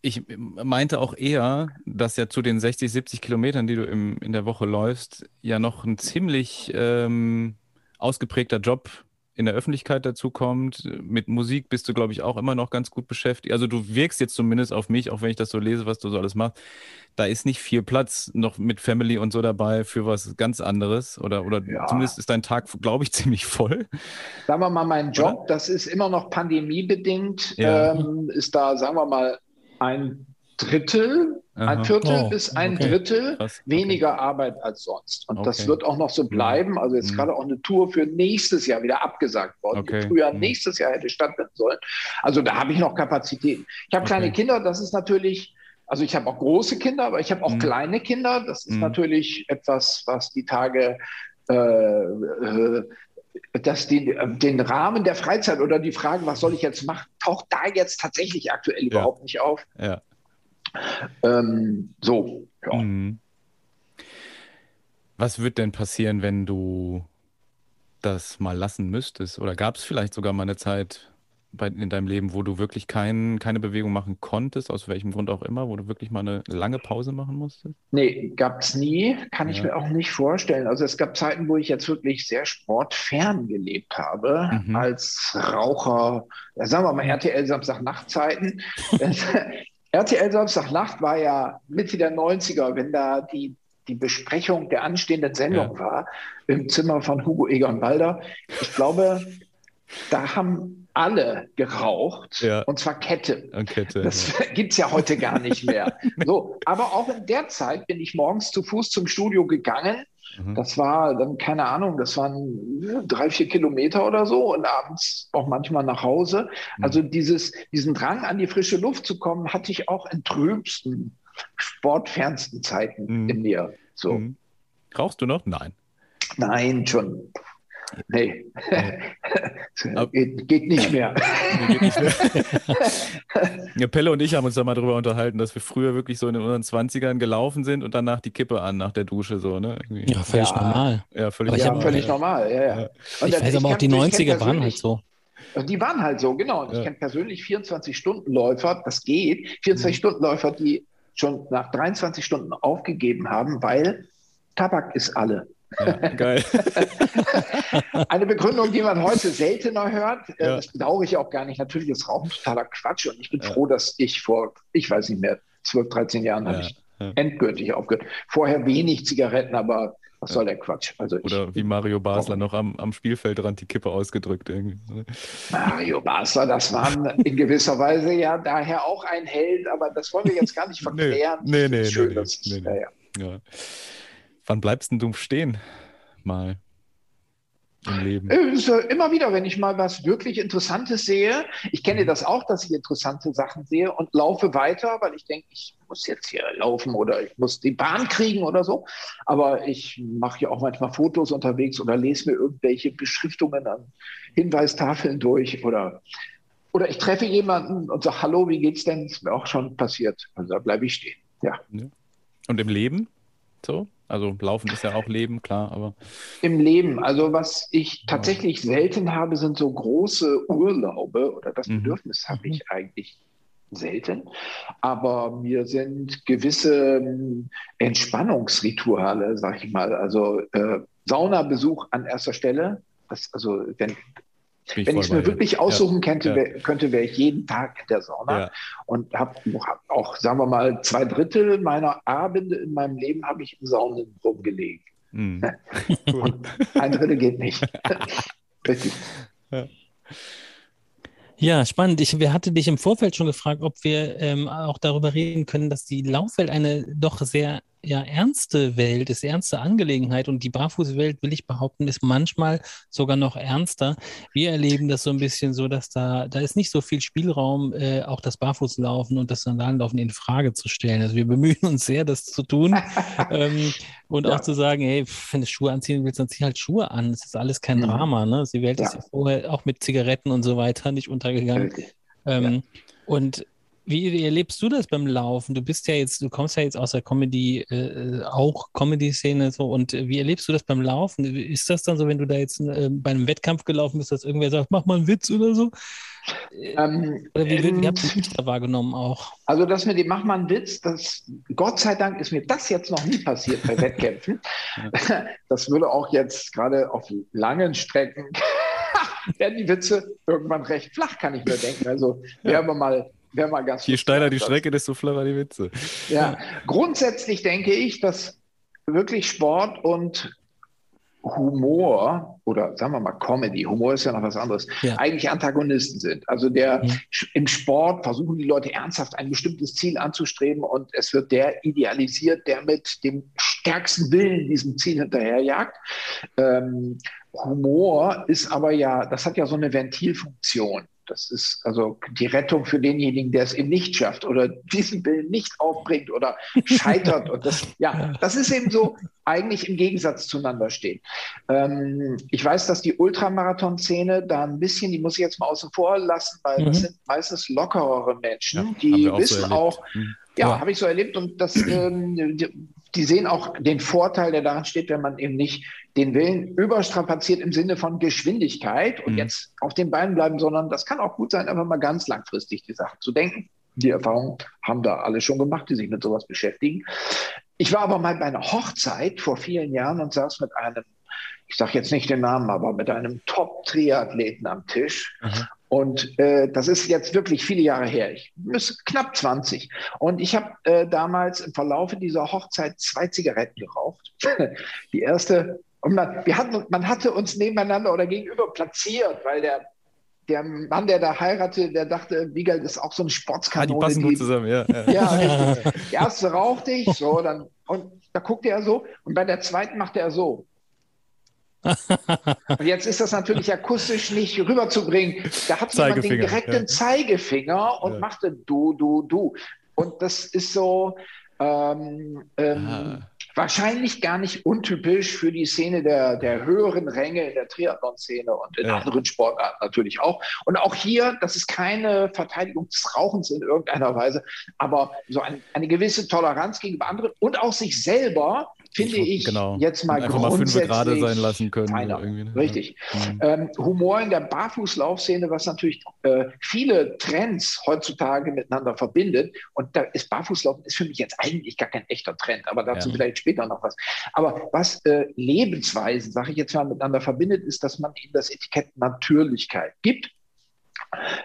S2: ich meinte auch eher, dass ja zu den 60, 70 Kilometern, die du im, in der Woche läufst, ja noch ein ziemlich ähm, ausgeprägter Job in der Öffentlichkeit dazu kommt. Mit Musik bist du, glaube ich, auch immer noch ganz gut beschäftigt. Also du wirkst jetzt zumindest auf mich, auch wenn ich das so lese, was du so alles machst. Da ist nicht viel Platz noch mit Family und so dabei für was ganz anderes. Oder, oder ja. zumindest ist dein Tag, glaube ich, ziemlich voll.
S4: Sagen wir mal, mein Job, oder? das ist immer noch pandemiebedingt, ja. ähm, ist da, sagen wir mal, ein Drittel, Aha. ein Viertel oh, bis ein okay. Drittel Krass. weniger Arbeit als sonst. Und okay. das wird auch noch so bleiben. Also jetzt mhm. gerade auch eine Tour für nächstes Jahr wieder abgesagt worden, okay. die früher mhm. nächstes Jahr hätte stattfinden sollen. Also da habe ich noch Kapazitäten. Ich habe kleine Kinder, das ist natürlich, also ich habe auch große Kinder, aber ich habe auch mhm. kleine Kinder. Das ist mhm. natürlich etwas, was die Tage äh, äh, dass die, den Rahmen der Freizeit oder die Frage, was soll ich jetzt machen, taucht da jetzt tatsächlich aktuell ja. überhaupt nicht auf. Ja. Ähm, so, ja. Mhm.
S2: Was wird denn passieren, wenn du das mal lassen müsstest? Oder gab es vielleicht sogar mal eine Zeit bei, in deinem Leben, wo du wirklich kein, keine Bewegung machen konntest, aus welchem Grund auch immer, wo du wirklich mal eine lange Pause machen musstest?
S4: Nee, gab es nie, kann ja. ich mir auch nicht vorstellen. Also es gab Zeiten, wo ich jetzt wirklich sehr sportfern gelebt habe, mhm. als Raucher, sagen wir mal RTL Samstag-Nachtzeiten. RTL Samstagnacht war ja Mitte der 90er, wenn da die, die Besprechung der anstehenden Sendung ja. war, im Zimmer von Hugo Egon Balder. Ich glaube, da haben alle geraucht ja. und zwar Kette. Kette das ja. gibt es ja heute gar nicht mehr. so, aber auch in der Zeit bin ich morgens zu Fuß zum Studio gegangen Mhm. Das war dann, keine Ahnung, das waren drei, vier Kilometer oder so und abends auch manchmal nach Hause. Mhm. Also dieses, diesen Drang an die frische Luft zu kommen, hatte ich auch in trübsten, sportfernsten Zeiten mhm. in mir. So. Mhm.
S2: Rauchst du noch? Nein.
S4: Nein, schon. Nee, geht, geht, nicht mehr. Nee, geht nicht mehr.
S2: ja, Pelle und ich haben uns da mal drüber unterhalten, dass wir früher wirklich so in unseren 20ern gelaufen sind und danach die Kippe an nach der Dusche. So, ne?
S3: Ja, völlig ja. normal.
S4: Ja, völlig, ja, völlig normal. Ja, ja.
S3: ich weiß aber auch, die 90er waren halt so.
S4: Also die waren halt so, genau. Und ich kenne persönlich 24-Stunden-Läufer, das geht. 24-Stunden-Läufer, die schon nach 23 Stunden aufgegeben haben, weil Tabak ist alle. Ja, geil. Eine Begründung, die man heute seltener hört. Äh, ja. Das bedauere ich auch gar nicht. Natürlich ist Rauchen totaler Quatsch und ich bin ja. froh, dass ich vor, ich weiß nicht mehr, 12, 13 Jahren habe ich endgültig aufgehört. Vorher wenig Zigaretten, aber was soll der Quatsch?
S2: Also Oder ich, wie Mario Basler noch am, am Spielfeldrand die Kippe ausgedrückt. Irgendwie. Ne?
S4: Mario Basler, das war in gewisser Weise ja daher auch ein Held, aber das wollen wir jetzt gar nicht verklären.
S2: Nee, nee, nee. Schön, nee, dass, nee, nee. Ja, ja. Wann bleibst denn du stehen? Mal im Leben?
S4: Äh, immer wieder, wenn ich mal was wirklich Interessantes sehe. Ich kenne mhm. das auch, dass ich interessante Sachen sehe und laufe weiter, weil ich denke, ich muss jetzt hier laufen oder ich muss die Bahn kriegen oder so. Aber ich mache ja auch manchmal Fotos unterwegs oder lese mir irgendwelche Beschriftungen an Hinweistafeln durch oder, oder ich treffe jemanden und sage, hallo, wie geht's denn? Ist mir auch schon passiert. Also da bleibe ich stehen. Ja.
S2: Und im Leben? So? Also Laufen ist ja auch Leben, klar, aber.
S4: Im Leben, also was ich tatsächlich selten habe, sind so große Urlaube oder das mhm. Bedürfnis habe ich mhm. eigentlich selten. Aber mir sind gewisse ähm, Entspannungsrituale, sag ich mal, also äh, Saunabesuch an erster Stelle. Das, also wenn ich Wenn ich es mir wirklich aussuchen ja. könnte, ja. Wär, könnte, wäre ich jeden Tag in der Sauna ja. und habe hab auch, sagen wir mal, zwei Drittel meiner Abende in meinem Leben habe ich im Saunen rumgelegt. Mhm. und ein Drittel geht nicht. Richtig.
S3: Ja, spannend. Ich wir hatte dich im Vorfeld schon gefragt, ob wir ähm, auch darüber reden können, dass die Laufwelt eine doch sehr ja, ernste Welt ist, ernste Angelegenheit und die Barfußwelt, will ich behaupten, ist manchmal sogar noch ernster. Wir erleben das so ein bisschen so, dass da, da ist nicht so viel Spielraum, äh, auch das Barfußlaufen und das Sandalenlaufen in Frage zu stellen. Also wir bemühen uns sehr, das zu tun ähm, und ja. auch zu sagen, hey, wenn du Schuhe anziehen willst, dann zieh halt Schuhe an. Es ist alles kein mhm. Drama. Ne? Die Welt ja. ist ja vorher auch mit Zigaretten und so weiter nicht untergegangen. Ähm, und wie erlebst du das beim Laufen? Du bist ja jetzt, du kommst ja jetzt aus der Comedy, äh, auch Comedy-Szene so und wie erlebst du das beim Laufen? Ist das dann so, wenn du da jetzt äh, bei einem Wettkampf gelaufen bist, dass irgendwer sagt, mach mal einen Witz oder so? Ähm, oder wie, wie, wie habt ihr mich da wahrgenommen auch?
S4: Also das mit dem Mach mal einen Witz, das, Gott sei Dank ist mir das jetzt noch nie passiert bei Wettkämpfen. das würde auch jetzt gerade auf langen Strecken werden die Witze irgendwann recht flach, kann ich mir denken. Also ja. wäre mal wäre mal ganz
S2: Je steiler die Strecke, desto flacher die Witze.
S4: Ja, grundsätzlich denke ich, dass wirklich Sport und Humor oder sagen wir mal Comedy, Humor ist ja noch was anderes, ja. eigentlich Antagonisten sind. Also der ja. im Sport versuchen die Leute ernsthaft ein bestimmtes Ziel anzustreben und es wird der idealisiert, der mit dem stärksten Willen diesem Ziel hinterherjagt. Ähm, Humor ist aber ja, das hat ja so eine Ventilfunktion. Das ist also die Rettung für denjenigen, der es eben nicht schafft oder diesen Willen nicht aufbringt oder scheitert. Und das, ja, das ist eben so eigentlich im Gegensatz zueinander stehen. Ähm, ich weiß, dass die Ultramarathon-Szene da ein bisschen, die muss ich jetzt mal außen vor lassen, weil mhm. das sind meistens lockerere Menschen, ja, die wissen so auch, mhm. ja, ja. habe ich so erlebt und das, ähm, die, die sehen auch den Vorteil, der daran steht, wenn man eben nicht den Willen überstrapaziert im Sinne von Geschwindigkeit und mhm. jetzt auf den Beinen bleiben, sondern das kann auch gut sein, einfach mal ganz langfristig die Sachen zu denken. Die Erfahrung haben da alle schon gemacht, die sich mit sowas beschäftigen. Ich war aber mal bei einer Hochzeit vor vielen Jahren und saß mit einem, ich sage jetzt nicht den Namen, aber mit einem Top-Triathleten am Tisch. Mhm. Und äh, das ist jetzt wirklich viele Jahre her. Ich bin knapp 20. Und ich habe äh, damals im Verlaufe dieser Hochzeit zwei Zigaretten geraucht. Die erste und man, wir hatten, man hatte uns nebeneinander oder gegenüber platziert, weil der, der Mann, der da heiratete, der dachte, Wiegald ist auch so ein Sportskanone.
S2: Ah, die passen gut zusammen, ja.
S4: Ja, ja Die erste rauchte ich, so, dann, und da guckte er so, und bei der zweiten machte er so. Und jetzt ist das natürlich akustisch nicht rüberzubringen. Da hat jemand den direkten ja. Zeigefinger und ja. machte du, du, du. Und das ist so, ähm, ähm, wahrscheinlich gar nicht untypisch für die Szene der, der höheren Ränge in der Triathlon-Szene und in ja. anderen Sportarten natürlich auch. Und auch hier, das ist keine Verteidigung des Rauchens in irgendeiner Weise, aber so ein, eine gewisse Toleranz gegenüber anderen und auch sich selber finde ich, genau. jetzt mal
S2: Einfach grundsätzlich mal gerade sein lassen können.
S4: Ne? Richtig. Mhm. Ähm, Humor in der Barfußlaufszene, was natürlich äh, viele Trends heutzutage miteinander verbindet. Und da ist Barfußlaufen ist für mich jetzt eigentlich gar kein echter Trend, aber dazu ja. vielleicht später noch was. Aber was äh, Lebensweisen, sage ich jetzt mal, miteinander verbindet, ist, dass man ihnen das Etikett Natürlichkeit gibt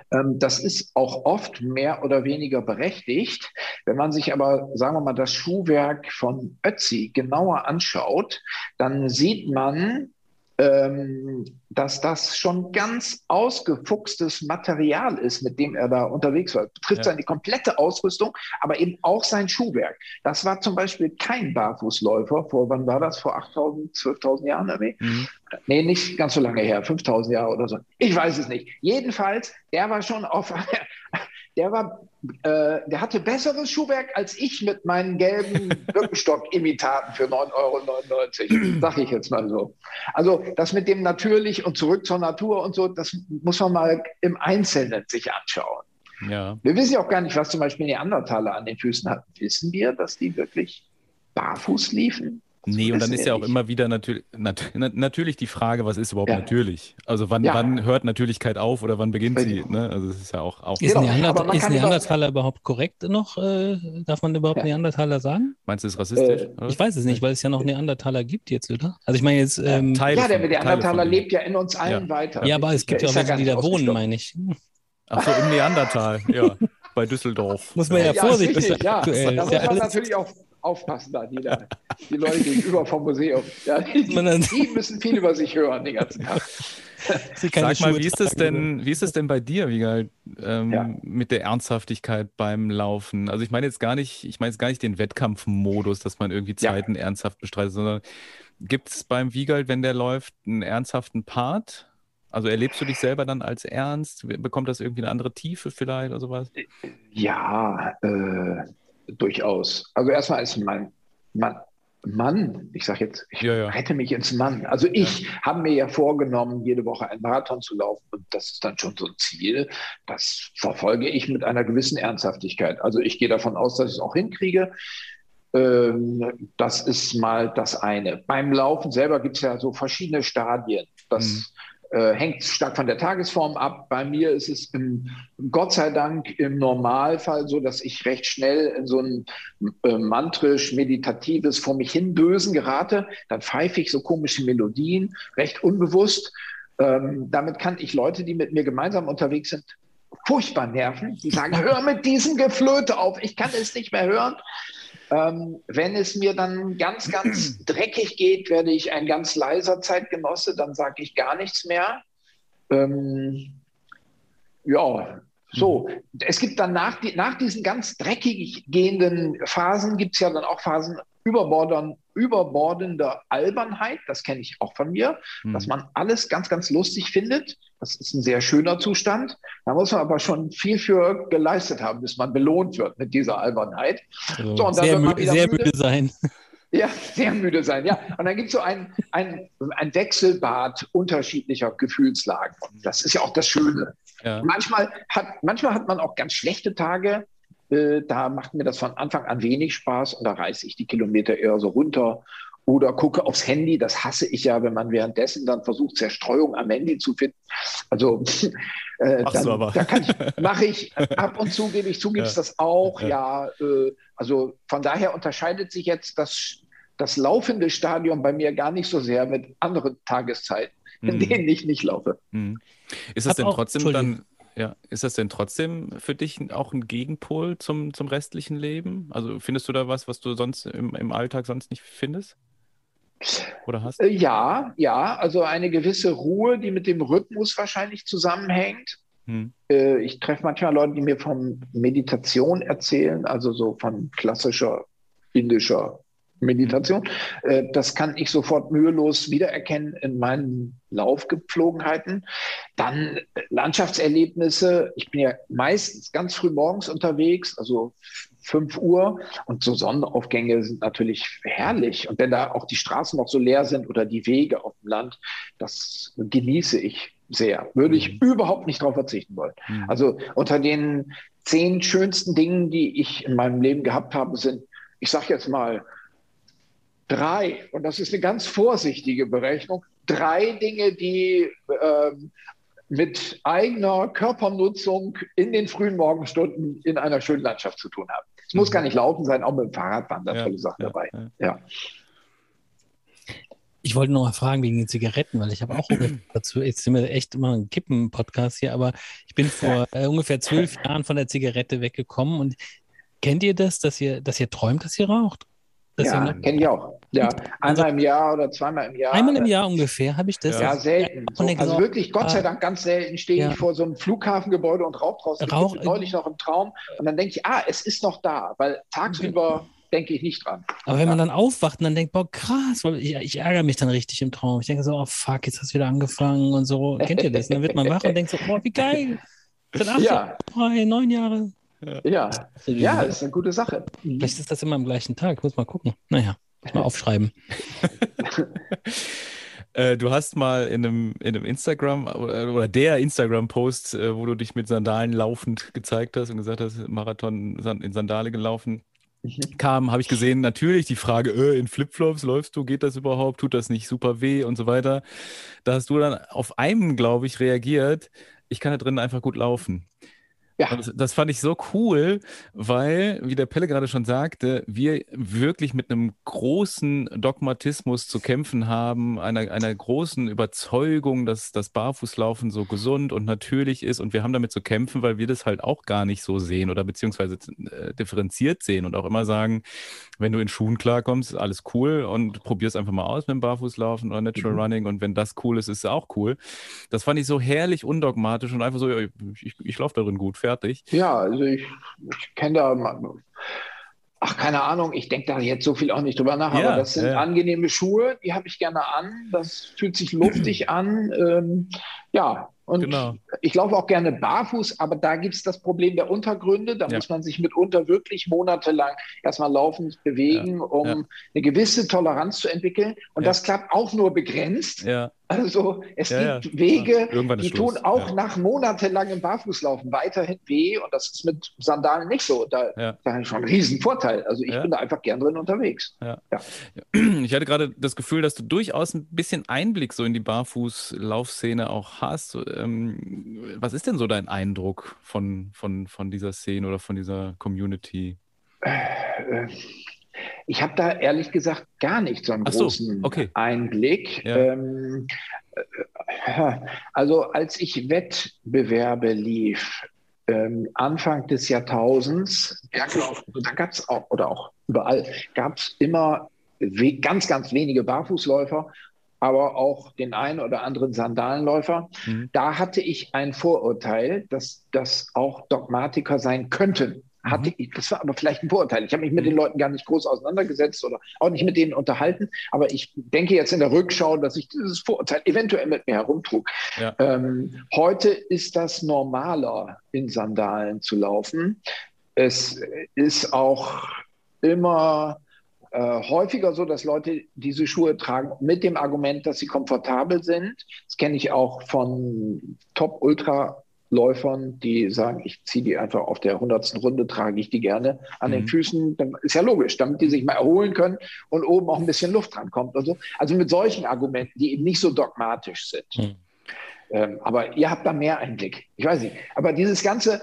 S4: das ist auch oft mehr oder weniger berechtigt. Wenn man sich aber, sagen wir mal, das Schuhwerk von Ötzi genauer anschaut, dann sieht man, ähm, dass das schon ganz ausgefuchstes Material ist, mit dem er da unterwegs war. Betrifft ja. seine komplette Ausrüstung, aber eben auch sein Schuhwerk. Das war zum Beispiel kein Barfußläufer vor, wann war das? Vor 8.000, 12.000 Jahren? Irgendwie? Mhm. Nee, nicht ganz so lange her, 5.000 Jahre oder so. Ich weiß es nicht. Jedenfalls, der war schon auf der war, äh, der hatte besseres Schuhwerk als ich mit meinen gelben Birkenstock-Imitaten für 9,99 Euro, sag ich jetzt mal so. Also das mit dem natürlich und zurück zur Natur und so, das muss man mal im Einzelnen sich anschauen. Ja. Wir wissen ja auch gar nicht, was zum Beispiel Neandertaler an den Füßen hatten. Wissen wir, dass die wirklich barfuß liefen?
S2: Nee, und dann ist ja auch immer wieder natürlich, nat natürlich die Frage, was ist überhaupt ja. natürlich? Also wann, ja. wann hört Natürlichkeit auf oder wann beginnt sie? Ne? Also es ist ja auch. auch
S3: ist, genau. Neander ist Neandertaler überhaupt korrekt noch? Äh, darf man überhaupt ja. Neandertaler sagen?
S2: Meinst du, es ist rassistisch?
S3: Äh, ich weiß es nicht, weil es ja noch Neandertaler gibt jetzt, oder? Also ich meine jetzt. Ähm,
S4: ja, der Neandertaler lebt ja in uns allen weiter.
S3: Ja, aber es gibt ja auch welche, die da wohnen, meine ich.
S2: Ach so, im Neandertal, ja. Bei Düsseldorf.
S3: Muss man ja, ja vorsichtig
S4: sein. Ja, da muss man natürlich auch aufpassen da, die, da, die Leute gegenüber vom Museum. Ja, die, die, müssen viel über sich hören den ganzen Tag.
S2: Sag mal, wie ist, es denn, wie ist es denn bei dir, Wiegald, ähm, ja. mit der Ernsthaftigkeit beim Laufen? Also ich meine jetzt gar nicht, ich meine jetzt gar nicht den Wettkampfmodus, dass man irgendwie Zeiten ja. ernsthaft bestreitet, sondern gibt es beim Wiegald, wenn der läuft, einen ernsthaften Part? Also erlebst du dich selber dann als ernst? Bekommt das irgendwie eine andere Tiefe vielleicht oder sowas?
S4: Ja, äh, durchaus. Also erstmal ist mein Mann, Mann, ich sage jetzt, ich ja, ja. rette mich ins Mann. Also ich ja. habe mir ja vorgenommen, jede Woche einen Marathon zu laufen und das ist dann schon so ein Ziel. Das verfolge ich mit einer gewissen Ernsthaftigkeit. Also ich gehe davon aus, dass ich es auch hinkriege. Ähm, das ist mal das eine. Beim Laufen selber gibt es ja so verschiedene Stadien. Das mhm äh, hängt stark von der Tagesform ab. Bei mir ist es im, Gott sei Dank im Normalfall so, dass ich recht schnell in so ein äh, mantrisch-meditatives vor mich hin Bösen gerate. Dann pfeife ich so komische Melodien, recht unbewusst. Ähm, damit kann ich Leute, die mit mir gemeinsam unterwegs sind, furchtbar nerven. Die sagen, hör mit diesem Geflöte auf, ich kann es nicht mehr hören. Ähm, wenn es mir dann ganz, ganz dreckig geht, werde ich ein ganz leiser Zeitgenosse, dann sage ich gar nichts mehr. Ähm, ja, so. Es gibt dann nach, nach diesen ganz dreckig gehenden Phasen, gibt es ja dann auch Phasen, überbordender Albernheit, das kenne ich auch von mir, mhm. dass man alles ganz, ganz lustig findet. Das ist ein sehr schöner Zustand. Da muss man aber schon viel für geleistet haben, bis man belohnt wird mit dieser Albernheit.
S3: Also so, sehr, mü sehr müde. müde sein.
S4: Ja, sehr müde sein, ja. Und dann gibt es so ein, ein, ein Wechselbad unterschiedlicher Gefühlslagen. Und das ist ja auch das Schöne. Ja. Manchmal, hat, manchmal hat man auch ganz schlechte Tage, äh, da macht mir das von Anfang an wenig Spaß und da reiße ich die Kilometer eher so runter oder gucke aufs Handy. Das hasse ich ja, wenn man währenddessen dann versucht, Zerstreuung am Handy zu finden. Also äh, dann, da kann ich, mache ich ab und zu, gebe ich zu, gibt es ja. das auch. Ja, äh, also von daher unterscheidet sich jetzt das, das laufende Stadion bei mir gar nicht so sehr mit anderen Tageszeiten, in mhm. denen ich nicht laufe. Mhm.
S2: Ist das denn trotzdem dann ja, ist das denn trotzdem für dich auch ein Gegenpol zum, zum restlichen Leben? Also findest du da was, was du sonst im, im Alltag sonst nicht findest?
S4: Oder hast? Äh, ja, ja, also eine gewisse Ruhe, die mit dem Rhythmus wahrscheinlich zusammenhängt. Hm. Äh, ich treffe manchmal Leute, die mir von Meditation erzählen, also so von klassischer indischer Meditation. Äh, das kann ich sofort mühelos wiedererkennen in meinen Laufgepflogenheiten. Dann Landschaftserlebnisse. Ich bin ja meistens ganz früh morgens unterwegs, also 5 Uhr. Und so Sonnenaufgänge sind natürlich herrlich. Und wenn da auch die Straßen noch so leer sind oder die Wege auf dem Land, das genieße ich sehr. Würde ich mhm. überhaupt nicht darauf verzichten wollen. Mhm. Also unter den zehn schönsten Dingen, die ich in meinem Leben gehabt habe, sind, ich sage jetzt mal, drei, und das ist eine ganz vorsichtige Berechnung, drei Dinge, die ähm, mit eigener Körpernutzung in den frühen Morgenstunden in einer schönen Landschaft zu tun haben. Es muss mhm. gar nicht laufen sein, auch mit dem Fahrrad waren da ja, tolle Sachen ja, dabei. Ja. ja.
S3: Ich wollte noch mal fragen wegen den Zigaretten, weil ich habe auch dazu, jetzt sind wir echt immer ein Kippen-Podcast hier, aber ich bin vor äh, ungefähr zwölf Jahren von der Zigarette weggekommen und kennt ihr das, dass ihr, dass ihr träumt, dass ihr raucht?
S4: Das ja, kenne ich auch. Ja, einmal also, im Jahr oder zweimal im Jahr.
S3: Einmal im Jahr ungefähr habe ich das.
S4: Ja, selten. So, also wirklich, Gott sei Dank, ganz selten stehe ja. ich vor so einem Flughafengebäude und rauche draußen. Rauch, neulich noch im Traum. Und dann denke ich, ah, es ist noch da, weil tagsüber denke ich nicht dran.
S3: Aber wenn man dann aufwacht und dann denkt, boah, krass, weil ich, ich, ärgere mich dann richtig im Traum. Ich denke so, oh fuck, jetzt hast du wieder angefangen und so. Kennt ihr das? Und dann wird man wach und denkt so, boah, wie geil. Sind acht ja. Jahre, neun Jahre.
S4: Ja, ja, das ist eine gute Sache.
S3: Vielleicht ist das immer am gleichen Tag. Ich muss mal gucken. Naja, mal aufschreiben.
S2: Äh, du hast mal in einem, in einem Instagram oder der Instagram-Post, äh, wo du dich mit Sandalen laufend gezeigt hast und gesagt hast, Marathon in Sandale gelaufen, mhm. kam, habe ich gesehen, natürlich die Frage, äh, in Flipflops läufst du, geht das überhaupt, tut das nicht super weh und so weiter. Da hast du dann auf einem, glaube ich, reagiert, ich kann da drin einfach gut laufen. Ja. Das, das, fand ich so cool, weil, wie der Pelle gerade schon sagte, wir wirklich mit einem großen Dogmatismus zu kämpfen haben, einer, einer großen Überzeugung, dass das Barfußlaufen so gesund und natürlich ist. Und wir haben damit zu kämpfen, weil wir das halt auch gar nicht so sehen oder beziehungsweise äh, differenziert sehen und auch immer sagen, wenn du in Schuhen klarkommst, ist alles cool und probier's einfach mal aus mit dem Barfußlaufen oder Natural mhm. Running und wenn das cool ist, ist es auch cool. Das fand ich so herrlich undogmatisch und einfach so, ich, ich, ich laufe darin gut fertig.
S4: Ja, also ich, ich kenne da, ach, keine Ahnung, ich denke da jetzt so viel auch nicht drüber nach, ja, aber das sind ja. angenehme Schuhe, die habe ich gerne an, das fühlt sich luftig an. Ähm, ja, und genau. ich laufe auch gerne barfuß, aber da gibt es das Problem der Untergründe. Da ja. muss man sich mitunter wirklich monatelang erstmal laufend bewegen, um eine gewisse Toleranz zu entwickeln. Und das klappt auch nur begrenzt. Ja. Also es ja, gibt ja. Wege, die tun Schluss. auch ja. nach monatelangem Barfußlaufen weiterhin weh und das ist mit Sandalen nicht so. Da, ja. da ist schon ein Riesenvorteil. Also ich bin da einfach gern drin unterwegs.
S2: Ich hatte gerade das Gefühl, dass du durchaus ein bisschen Einblick so in die Barfußlaufszene auch hast. Ähm, was ist denn so dein Eindruck von, von, von dieser Szene oder von dieser Community? Äh,
S4: äh ich habe da ehrlich gesagt gar nicht so einen so, großen okay. Einblick. Ja. Ähm, äh, also als ich Wettbewerbe lief, ähm, Anfang des Jahrtausends, ja, da gab es auch, oder auch überall, gab es immer ganz, ganz wenige Barfußläufer, aber auch den einen oder anderen Sandalenläufer. Mhm. Da hatte ich ein Vorurteil, dass das auch Dogmatiker sein könnten hatte ich, das war aber vielleicht ein Vorurteil. Ich habe mich mit den Leuten gar nicht groß auseinandergesetzt oder auch nicht mit denen unterhalten. Aber ich denke jetzt in der Rückschau, dass ich dieses Vorurteil eventuell mit mir herumtrug. Ja. Ähm, heute ist das normaler, in Sandalen zu laufen. Es ist auch immer äh, häufiger so, dass Leute diese Schuhe tragen mit dem Argument, dass sie komfortabel sind. Das kenne ich auch von Top-Ultra- Läufern, die sagen, ich ziehe die einfach auf der hundertsten Runde, trage ich die gerne an mhm. den Füßen. Dann ist ja logisch, damit die sich mal erholen können und oben auch ein bisschen Luft drankommt und so. Also mit solchen Argumenten, die eben nicht so dogmatisch sind. Mhm. Ähm, aber ihr habt da mehr Einblick. Ich weiß nicht. Aber dieses ganze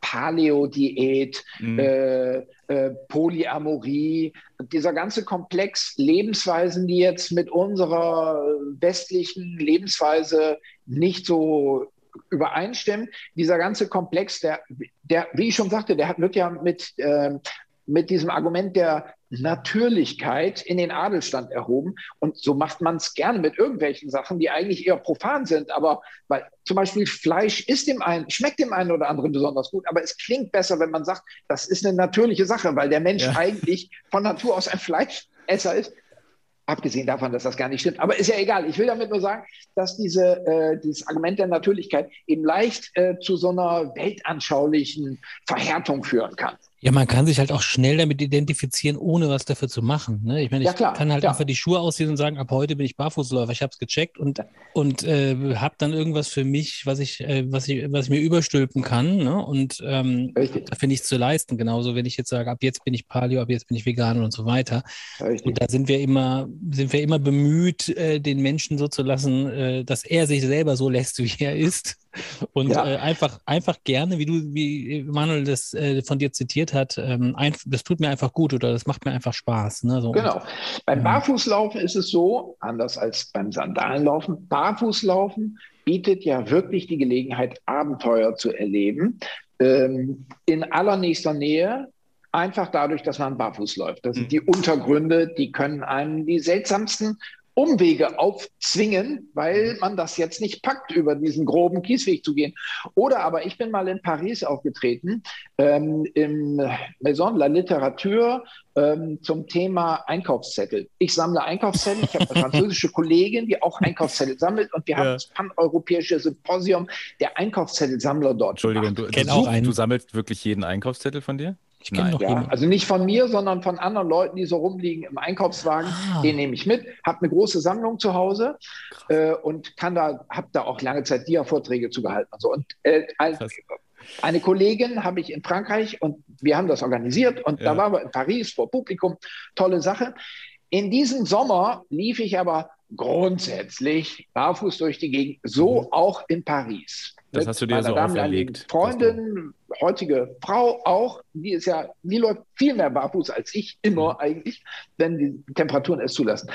S4: Paleo-Diät, mhm. äh, äh, Polyamorie, dieser ganze Komplex Lebensweisen, die jetzt mit unserer westlichen Lebensweise nicht so übereinstimmen. Dieser ganze Komplex, der, der, wie ich schon sagte, der wird ja mit, äh, mit diesem Argument der Natürlichkeit in den Adelstand erhoben. Und so macht man es gerne mit irgendwelchen Sachen, die eigentlich eher profan sind. Aber weil zum Beispiel Fleisch ist dem einen, schmeckt dem einen oder anderen besonders gut, aber es klingt besser, wenn man sagt, das ist eine natürliche Sache, weil der Mensch ja. eigentlich von Natur aus ein Fleischesser ist. Abgesehen davon, dass das gar nicht stimmt. Aber ist ja egal. Ich will damit nur sagen, dass diese, äh, dieses Argument der Natürlichkeit eben leicht äh, zu so einer weltanschaulichen Verhärtung führen kann.
S3: Ja, man kann sich halt auch schnell damit identifizieren, ohne was dafür zu machen. Ne? Ich meine, ich ja, kann halt ja. einfach die Schuhe ausziehen und sagen, ab heute bin ich Barfußläufer. Ich habe es gecheckt und, und äh, habe dann irgendwas für mich, was ich, äh, was ich, was ich mir überstülpen kann. Ne? Und ähm, dafür nichts zu leisten. Genauso, wenn ich jetzt sage, ab jetzt bin ich Paleo, ab jetzt bin ich vegan und so weiter. Richtig. Und da sind wir immer, sind wir immer bemüht, äh, den Menschen so zu lassen, äh, dass er sich selber so lässt, wie er ist. Und ja. äh, einfach, einfach gerne, wie du, wie Manuel das äh, von dir zitiert hat, ähm, ein, das tut mir einfach gut oder das macht mir einfach Spaß. Ne?
S4: So. Genau. Beim ähm, Barfußlaufen ist es so, anders als beim Sandalenlaufen, Barfußlaufen bietet ja wirklich die Gelegenheit, Abenteuer zu erleben. Ähm, in allernächster Nähe, einfach dadurch, dass man barfuß läuft. Das sind hm. die Untergründe, die können einem die seltsamsten Umwege aufzwingen, weil man das jetzt nicht packt, über diesen groben Kiesweg zu gehen. Oder aber ich bin mal in Paris aufgetreten, ähm, im Maison de la Literature ähm, zum Thema Einkaufszettel. Ich sammle Einkaufszettel, ich habe eine französische Kollegin, die auch Einkaufszettel sammelt und wir ja. haben das paneuropäische Symposium der Einkaufszettelsammler dort.
S2: Entschuldigung, du, du, du sammelst wirklich jeden Einkaufszettel von dir?
S4: Ich kenne noch ja, Also nicht von mir, sondern von anderen Leuten, die so rumliegen im Einkaufswagen. Ah. Den nehme ich mit, habe eine große Sammlung zu Hause äh, und kann da, habe da auch lange Zeit Dia-Vorträge zu gehalten und so. Und äh, ein, eine Kollegin habe ich in Frankreich und wir haben das organisiert und ja. da waren wir in Paris vor Publikum. Tolle Sache. In diesem Sommer lief ich aber grundsätzlich barfuß durch die Gegend, so mhm. auch in Paris.
S2: Das hast du dir so auferlegt.
S4: Freundin, heutige Frau auch, die ist ja, die läuft viel mehr barfuß als ich, immer mhm. eigentlich, wenn die Temperaturen es zulassen.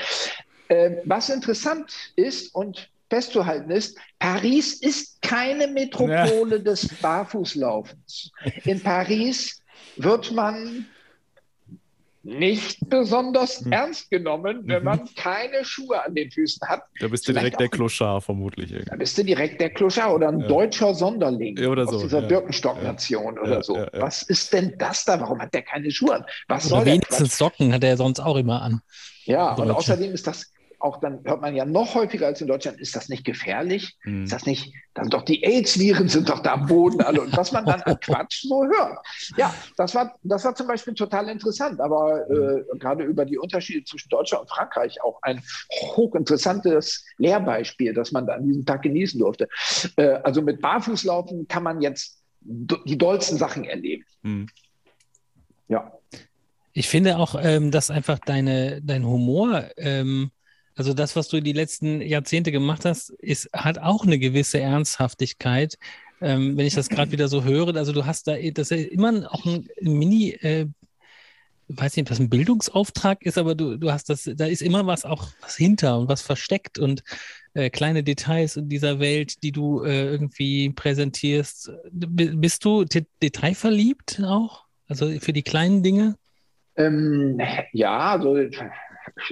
S4: Äh, was interessant ist und festzuhalten ist, Paris ist keine Metropole ja. des Barfußlaufens. In Paris wird man nicht besonders hm. ernst genommen, wenn man mhm. keine Schuhe an den Füßen hat.
S2: Da bist du direkt der Kloschar vermutlich.
S4: Da bist du direkt der Kloschar oder ein ja. deutscher Sonderling ja, oder aus so. dieser ja. Birkenstock-Nation oder so. Was ist denn das da? Warum hat der keine Schuhe an? Was
S3: oder soll wenigstens Socken hat er sonst auch immer an.
S4: Ja, und außerdem ist das auch dann hört man ja noch häufiger als in Deutschland, ist das nicht gefährlich? Mhm. Ist das nicht, dann doch die AIDS-Viren sind doch da am Boden alle und was man dann an Quatsch so hört. Ja, das war, das war zum Beispiel total interessant, aber mhm. äh, gerade über die Unterschiede zwischen Deutschland und Frankreich auch ein hochinteressantes Lehrbeispiel, das man da an diesem Tag genießen durfte. Äh, also mit Barfußlaufen kann man jetzt die dollsten Sachen erleben. Mhm.
S3: Ja. Ich finde auch, ähm, dass einfach deine, dein Humor ähm, also das, was du die letzten Jahrzehnte gemacht hast, ist, hat auch eine gewisse Ernsthaftigkeit. Ähm, wenn ich das gerade wieder so höre, also du hast da, das ist immer auch ein Mini, äh, weiß nicht, ob das ein Bildungsauftrag ist, aber du, du hast das, da ist immer was auch was hinter und was versteckt und äh, kleine Details in dieser Welt, die du äh, irgendwie präsentierst. Bist du detailverliebt auch? Also für die kleinen Dinge?
S4: Ähm, ja, also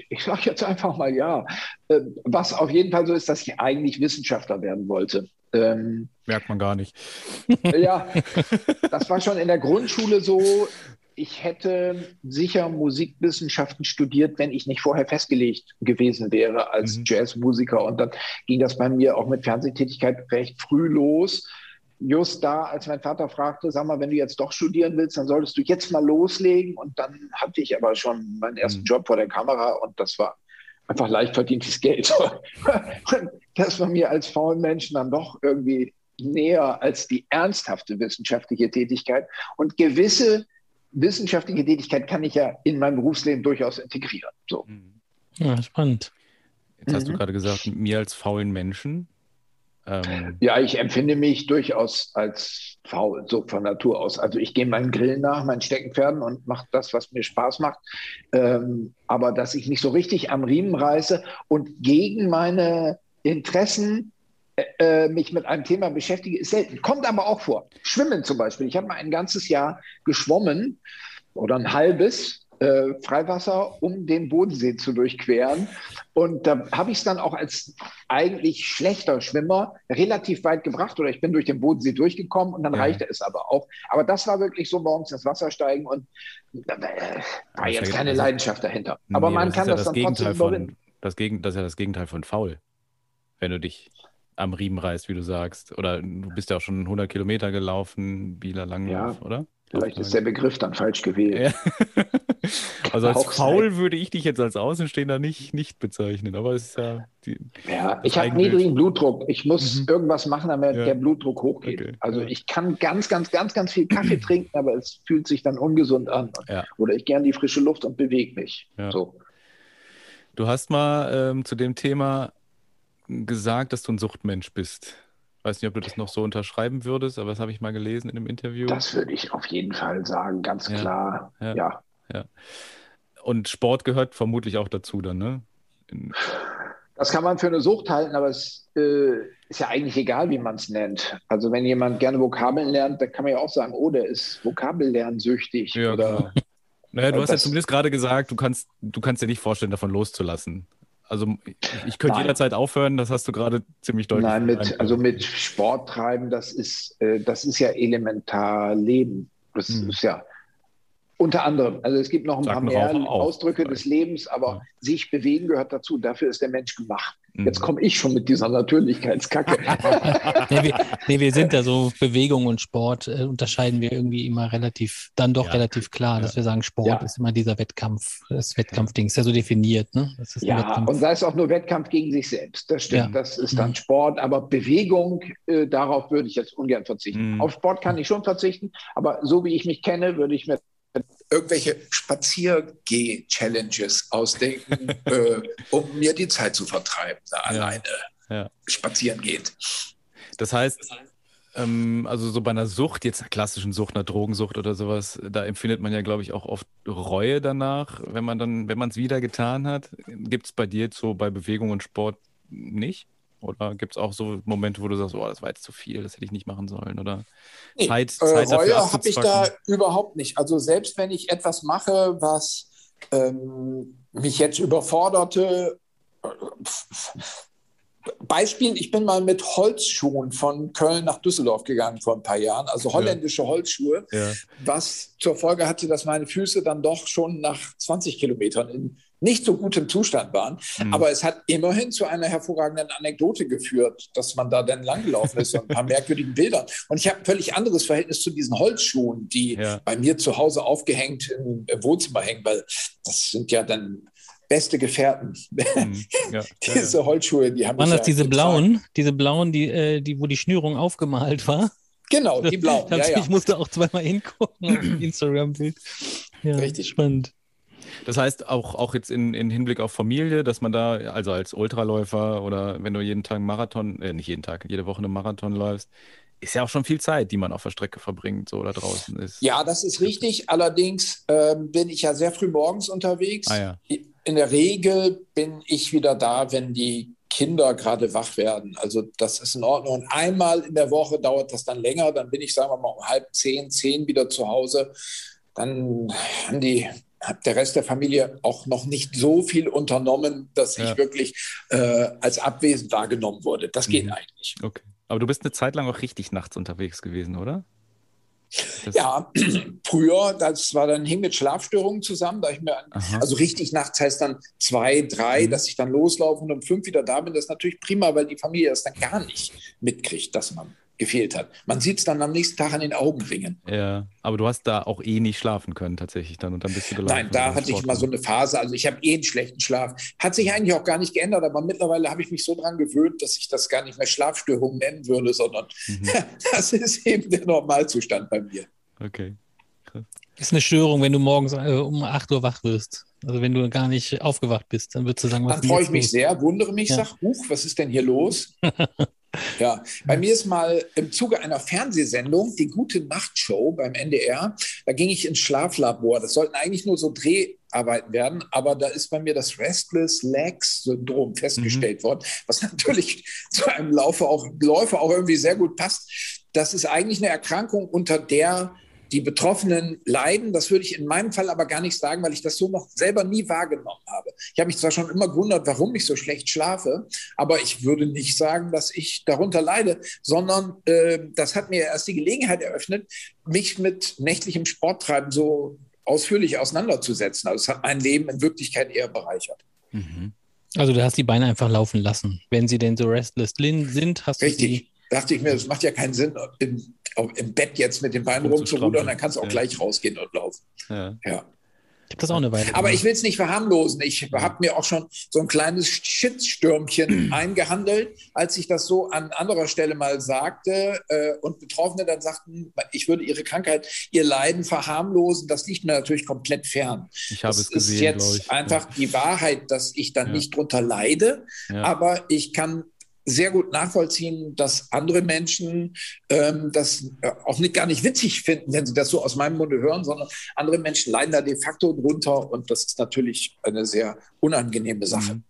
S4: ich sage jetzt einfach mal ja. Ähm, was auf jeden Fall so ist, dass ich eigentlich Wissenschaftler werden wollte.
S2: Ähm, Merkt man gar nicht.
S4: Ja, das war schon in der Grundschule so. Ich hätte sicher Musikwissenschaften studiert, wenn ich nicht vorher festgelegt gewesen wäre als mhm. Jazzmusiker. Und dann ging das bei mir auch mit Fernsehtätigkeit recht früh los just da, als mein Vater fragte, sag mal, wenn du jetzt doch studieren willst, dann solltest du jetzt mal loslegen. Und dann hatte ich aber schon meinen ersten mhm. Job vor der Kamera und das war einfach leicht verdientes Geld. das war mir als faulen Menschen dann doch irgendwie näher als die ernsthafte wissenschaftliche Tätigkeit. Und gewisse wissenschaftliche Tätigkeit kann ich ja in meinem Berufsleben durchaus integrieren. So. Mhm.
S3: Ja, spannend.
S2: Jetzt hast mhm. du gerade gesagt, mir als faulen Menschen.
S4: Ähm, ja, ich empfinde mich durchaus als faul, so von Natur aus. Also ich gehe meinen Grillen nach, meinen Steckenpferden und mache das, was mir Spaß macht. Ähm, aber dass ich mich so richtig am Riemen reiße und gegen meine Interessen äh, äh, mich mit einem Thema beschäftige, ist selten. Kommt aber auch vor. Schwimmen zum Beispiel. Ich habe mal ein ganzes Jahr geschwommen oder ein halbes äh, Freiwasser, um den Bodensee zu durchqueren. Und da habe ich es dann auch als eigentlich schlechter Schwimmer relativ weit gebracht oder ich bin durch den Bodensee durchgekommen und dann ja. reichte es aber auch. Aber das war wirklich so morgens ins Wasser steigen und äh, war jetzt keine also, Leidenschaft dahinter. Aber nee, man kann das,
S2: das, dann Gegenteil trotzdem von, das, Gegen, das ist ja das Gegenteil von faul, wenn du dich am Riemen reißt, wie du sagst. Oder du bist ja auch schon 100 Kilometer gelaufen, Bieler Langlauf, ja. oder?
S4: Vielleicht ist der Begriff dann falsch gewählt.
S2: Ja. also als faul würde ich dich jetzt als Außenstehender nicht, nicht bezeichnen, aber es ist ja.
S4: Die, ja, ich habe niedrigen Blutdruck. Ich muss mhm. irgendwas machen, damit ja. der Blutdruck hochgeht. Okay. Also ich kann ganz, ganz, ganz, ganz viel Kaffee trinken, aber es fühlt sich dann ungesund an. Ja. Oder ich gern die frische Luft und bewege mich. So.
S2: Du hast mal ähm, zu dem Thema gesagt, dass du ein Suchtmensch bist weiß nicht, ob du das noch so unterschreiben würdest, aber das habe ich mal gelesen in einem Interview.
S4: Das würde ich auf jeden Fall sagen, ganz ja. klar. Ja. ja.
S2: ja. Und Sport gehört vermutlich auch dazu dann, ne?
S4: In das kann man für eine Sucht halten, aber es äh, ist ja eigentlich egal, wie man es nennt. Also wenn jemand gerne Vokabeln lernt, dann kann man ja auch sagen, oh, der ist Vokabellernsüchtig. Ja, oder,
S2: genau. Naja, du hast ja zumindest gerade gesagt, du kannst, du kannst dir nicht vorstellen, davon loszulassen. Also ich könnte Nein. jederzeit aufhören, das hast du gerade ziemlich deutlich
S4: Nein, mit, also mit Sport treiben, das ist, äh, das ist ja elementar Leben. Das hm. ist ja unter anderem. Also es gibt noch ein Sag paar mehr Ausdrücke des Lebens, aber ja. sich bewegen gehört dazu. Dafür ist der Mensch gemacht. Jetzt komme ich schon mit dieser Natürlichkeitskacke.
S3: nee, wir, nee, wir, sind da so Bewegung und Sport äh, unterscheiden wir irgendwie immer relativ, dann doch ja. relativ klar, dass wir sagen, Sport ja. ist immer dieser Wettkampf, das Wettkampfding ist ja so definiert. Ne?
S4: ja, und sei es auch nur Wettkampf gegen sich selbst. Das stimmt, das ist dann mhm. Sport, aber Bewegung, äh, darauf würde ich jetzt ungern verzichten. Mhm. Auf Sport kann ich schon verzichten, aber so wie ich mich kenne, würde ich mir irgendwelche Spaziergeh-Challenges ausdenken, äh, um mir die Zeit zu vertreiben, da ja. alleine ja. spazieren geht.
S2: Das heißt, ähm, also so bei einer Sucht, jetzt einer klassischen Sucht, einer Drogensucht oder sowas, da empfindet man ja, glaube ich, auch oft Reue danach, wenn man dann, wenn man es wieder getan hat. Gibt es bei dir jetzt so bei Bewegung und Sport nicht? Oder gibt es auch so Momente, wo du sagst, oh, das war jetzt zu viel, das hätte ich nicht machen sollen? Oder
S4: nee, Zeit, äh, Zeit Reue habe ich da überhaupt nicht. Also selbst wenn ich etwas mache, was ähm, mich jetzt überforderte, äh, Beispiel, ich bin mal mit Holzschuhen von Köln nach Düsseldorf gegangen vor ein paar Jahren, also holländische ja. Holzschuhe, ja. was zur Folge hatte, dass meine Füße dann doch schon nach 20 Kilometern in nicht so gutem Zustand waren. Mhm. Aber es hat immerhin zu einer hervorragenden Anekdote geführt, dass man da dann langgelaufen ist und ein paar merkwürdigen Bildern. Und ich habe ein völlig anderes Verhältnis zu diesen Holzschuhen, die ja. bei mir zu Hause aufgehängt im Wohnzimmer hängen, weil das sind ja dann beste Gefährten. Mhm. Ja, diese Holzschuhe, die haben.
S3: Waren das ja diese blauen, diese blauen, die, äh, die, wo die Schnürung aufgemalt war?
S4: Genau, die blauen.
S3: Ja, ich musste auch zweimal hingucken auf Instagram-Bild. Ja, Richtig. Spannend.
S2: Das heißt, auch, auch jetzt in, in Hinblick auf Familie, dass man da, also als Ultraläufer oder wenn du jeden Tag einen Marathon, äh, nicht jeden Tag, jede Woche einen Marathon läufst, ist ja auch schon viel Zeit, die man auf der Strecke verbringt, so da draußen ist.
S4: Ja, das ist richtig. Allerdings äh, bin ich ja sehr früh morgens unterwegs. Ah, ja. In der Regel bin ich wieder da, wenn die Kinder gerade wach werden. Also das ist in Ordnung. Und einmal in der Woche dauert das dann länger. Dann bin ich, sagen wir mal, um halb zehn, zehn wieder zu Hause. Dann haben die hat der Rest der Familie auch noch nicht so viel unternommen, dass ja. ich wirklich äh, als abwesend wahrgenommen wurde. Das geht mhm. eigentlich.
S2: Okay. Aber du bist eine Zeit lang auch richtig nachts unterwegs gewesen, oder?
S4: Das ja, früher, das war dann hing mit Schlafstörungen zusammen, da ich mir, Aha. also richtig nachts heißt dann zwei, drei, mhm. dass ich dann loslaufe und um fünf wieder da bin, das ist natürlich prima, weil die Familie das dann gar nicht mitkriegt, dass man gefehlt hat. Man sieht es dann am nächsten Tag an den Augenringen.
S2: Ja, aber du hast da auch eh nicht schlafen können tatsächlich dann und dann bist du
S4: gelaufen. Nein, da hatte ich mal so eine Phase, also ich habe eh einen schlechten Schlaf. Hat sich eigentlich auch gar nicht geändert, aber mittlerweile habe ich mich so dran gewöhnt, dass ich das gar nicht mehr Schlafstörung nennen würde, sondern mhm. das ist eben der Normalzustand bei mir.
S2: Okay.
S3: Krass. Ist eine Störung, wenn du morgens äh, um 8 Uhr wach wirst. Also wenn du gar nicht aufgewacht bist, dann würdest du sagen,
S4: was Dann freue ich mich los? sehr, wundere mich, ja. sag, huch, was ist denn hier los? Ja, bei mir ist mal im Zuge einer Fernsehsendung, die gute Nachtshow beim NDR, da ging ich ins Schlaflabor. Das sollten eigentlich nur so Dreharbeiten werden, aber da ist bei mir das Restless Legs Syndrom festgestellt mhm. worden, was natürlich zu einem Laufe auch, Läufer auch irgendwie sehr gut passt. Das ist eigentlich eine Erkrankung, unter der die Betroffenen leiden. Das würde ich in meinem Fall aber gar nicht sagen, weil ich das so noch selber nie wahrgenommen habe. Ich habe mich zwar schon immer gewundert, warum ich so schlecht schlafe, aber ich würde nicht sagen, dass ich darunter leide, sondern äh, das hat mir erst die Gelegenheit eröffnet, mich mit nächtlichem Sporttreiben so ausführlich auseinanderzusetzen. Also es hat mein Leben in Wirklichkeit eher bereichert.
S3: Mhm. Also du hast die Beine einfach laufen lassen. Wenn sie denn so restless sind, hast
S4: Richtig. du sie dachte ich mir, das macht ja keinen Sinn, in im Bett jetzt mit den Beinen rumzurudern, dann kannst du auch ja. gleich rausgehen und laufen. Ja. ja.
S3: Ich habe das auch eine Weile.
S4: Aber ich will es nicht verharmlosen. Ich habe mir auch schon so ein kleines Shitstürmchen eingehandelt, als ich das so an anderer Stelle mal sagte äh, und Betroffene dann sagten, ich würde ihre Krankheit, ihr Leiden verharmlosen. Das liegt mir natürlich komplett fern.
S2: Ich habe
S4: es
S2: gesehen.
S4: ist jetzt
S2: ich.
S4: einfach die Wahrheit, dass ich dann ja. nicht drunter leide, ja. aber ich kann sehr gut nachvollziehen, dass andere Menschen ähm, das äh, auch nicht, gar nicht witzig finden, wenn sie das so aus meinem Munde hören, sondern andere Menschen leiden da de facto drunter und das ist natürlich eine sehr unangenehme Sache. Mhm.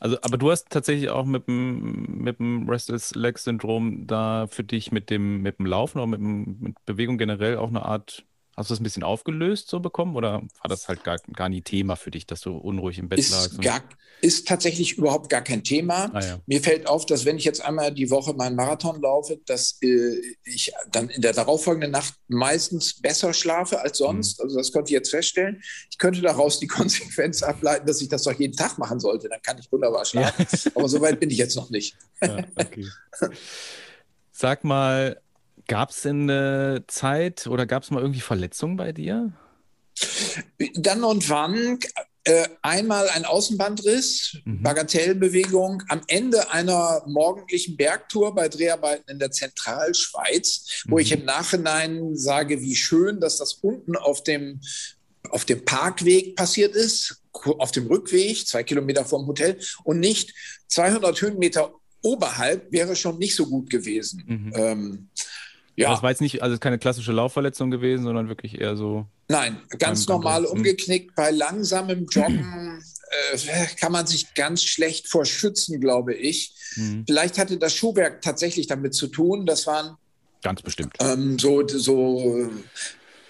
S2: Also, aber du hast tatsächlich auch mit dem, mit dem Restless Leg Syndrom da für dich mit dem, mit dem Laufen oder mit, dem, mit Bewegung generell auch eine Art Hast du das ein bisschen aufgelöst so bekommen oder war das halt gar, gar nie Thema für dich, dass du unruhig im Bett
S4: ist
S2: lagst?
S4: Gar, ist tatsächlich überhaupt gar kein Thema. Ah, ja. Mir fällt auf, dass wenn ich jetzt einmal die Woche meinen Marathon laufe, dass äh, ich dann in der darauffolgenden Nacht meistens besser schlafe als sonst. Mhm. Also das konnte ich jetzt feststellen. Ich könnte daraus die Konsequenz ableiten, dass ich das doch jeden Tag machen sollte. Dann kann ich wunderbar schlafen. Ja. Aber so weit bin ich jetzt noch nicht. Ja, okay.
S2: Sag mal, Gab es denn eine Zeit oder gab es mal irgendwie Verletzungen bei dir?
S4: Dann und wann äh, einmal ein Außenbandriss, mhm. Bagatellbewegung am Ende einer morgendlichen Bergtour bei Dreharbeiten in der Zentralschweiz, mhm. wo ich im Nachhinein sage, wie schön, dass das unten auf dem, auf dem Parkweg passiert ist, auf dem Rückweg, zwei Kilometer vom Hotel und nicht 200 Höhenmeter oberhalb wäre schon nicht so gut gewesen. Mhm. Ähm,
S2: ja. Das war jetzt nicht, also keine klassische Laufverletzung gewesen, sondern wirklich eher so.
S4: Nein, ganz normal hm. umgeknickt. Bei langsamem Joggen äh, kann man sich ganz schlecht vor schützen, glaube ich. Mhm. Vielleicht hatte das Schuhwerk tatsächlich damit zu tun. Das waren
S2: ganz bestimmt
S4: ähm, so, so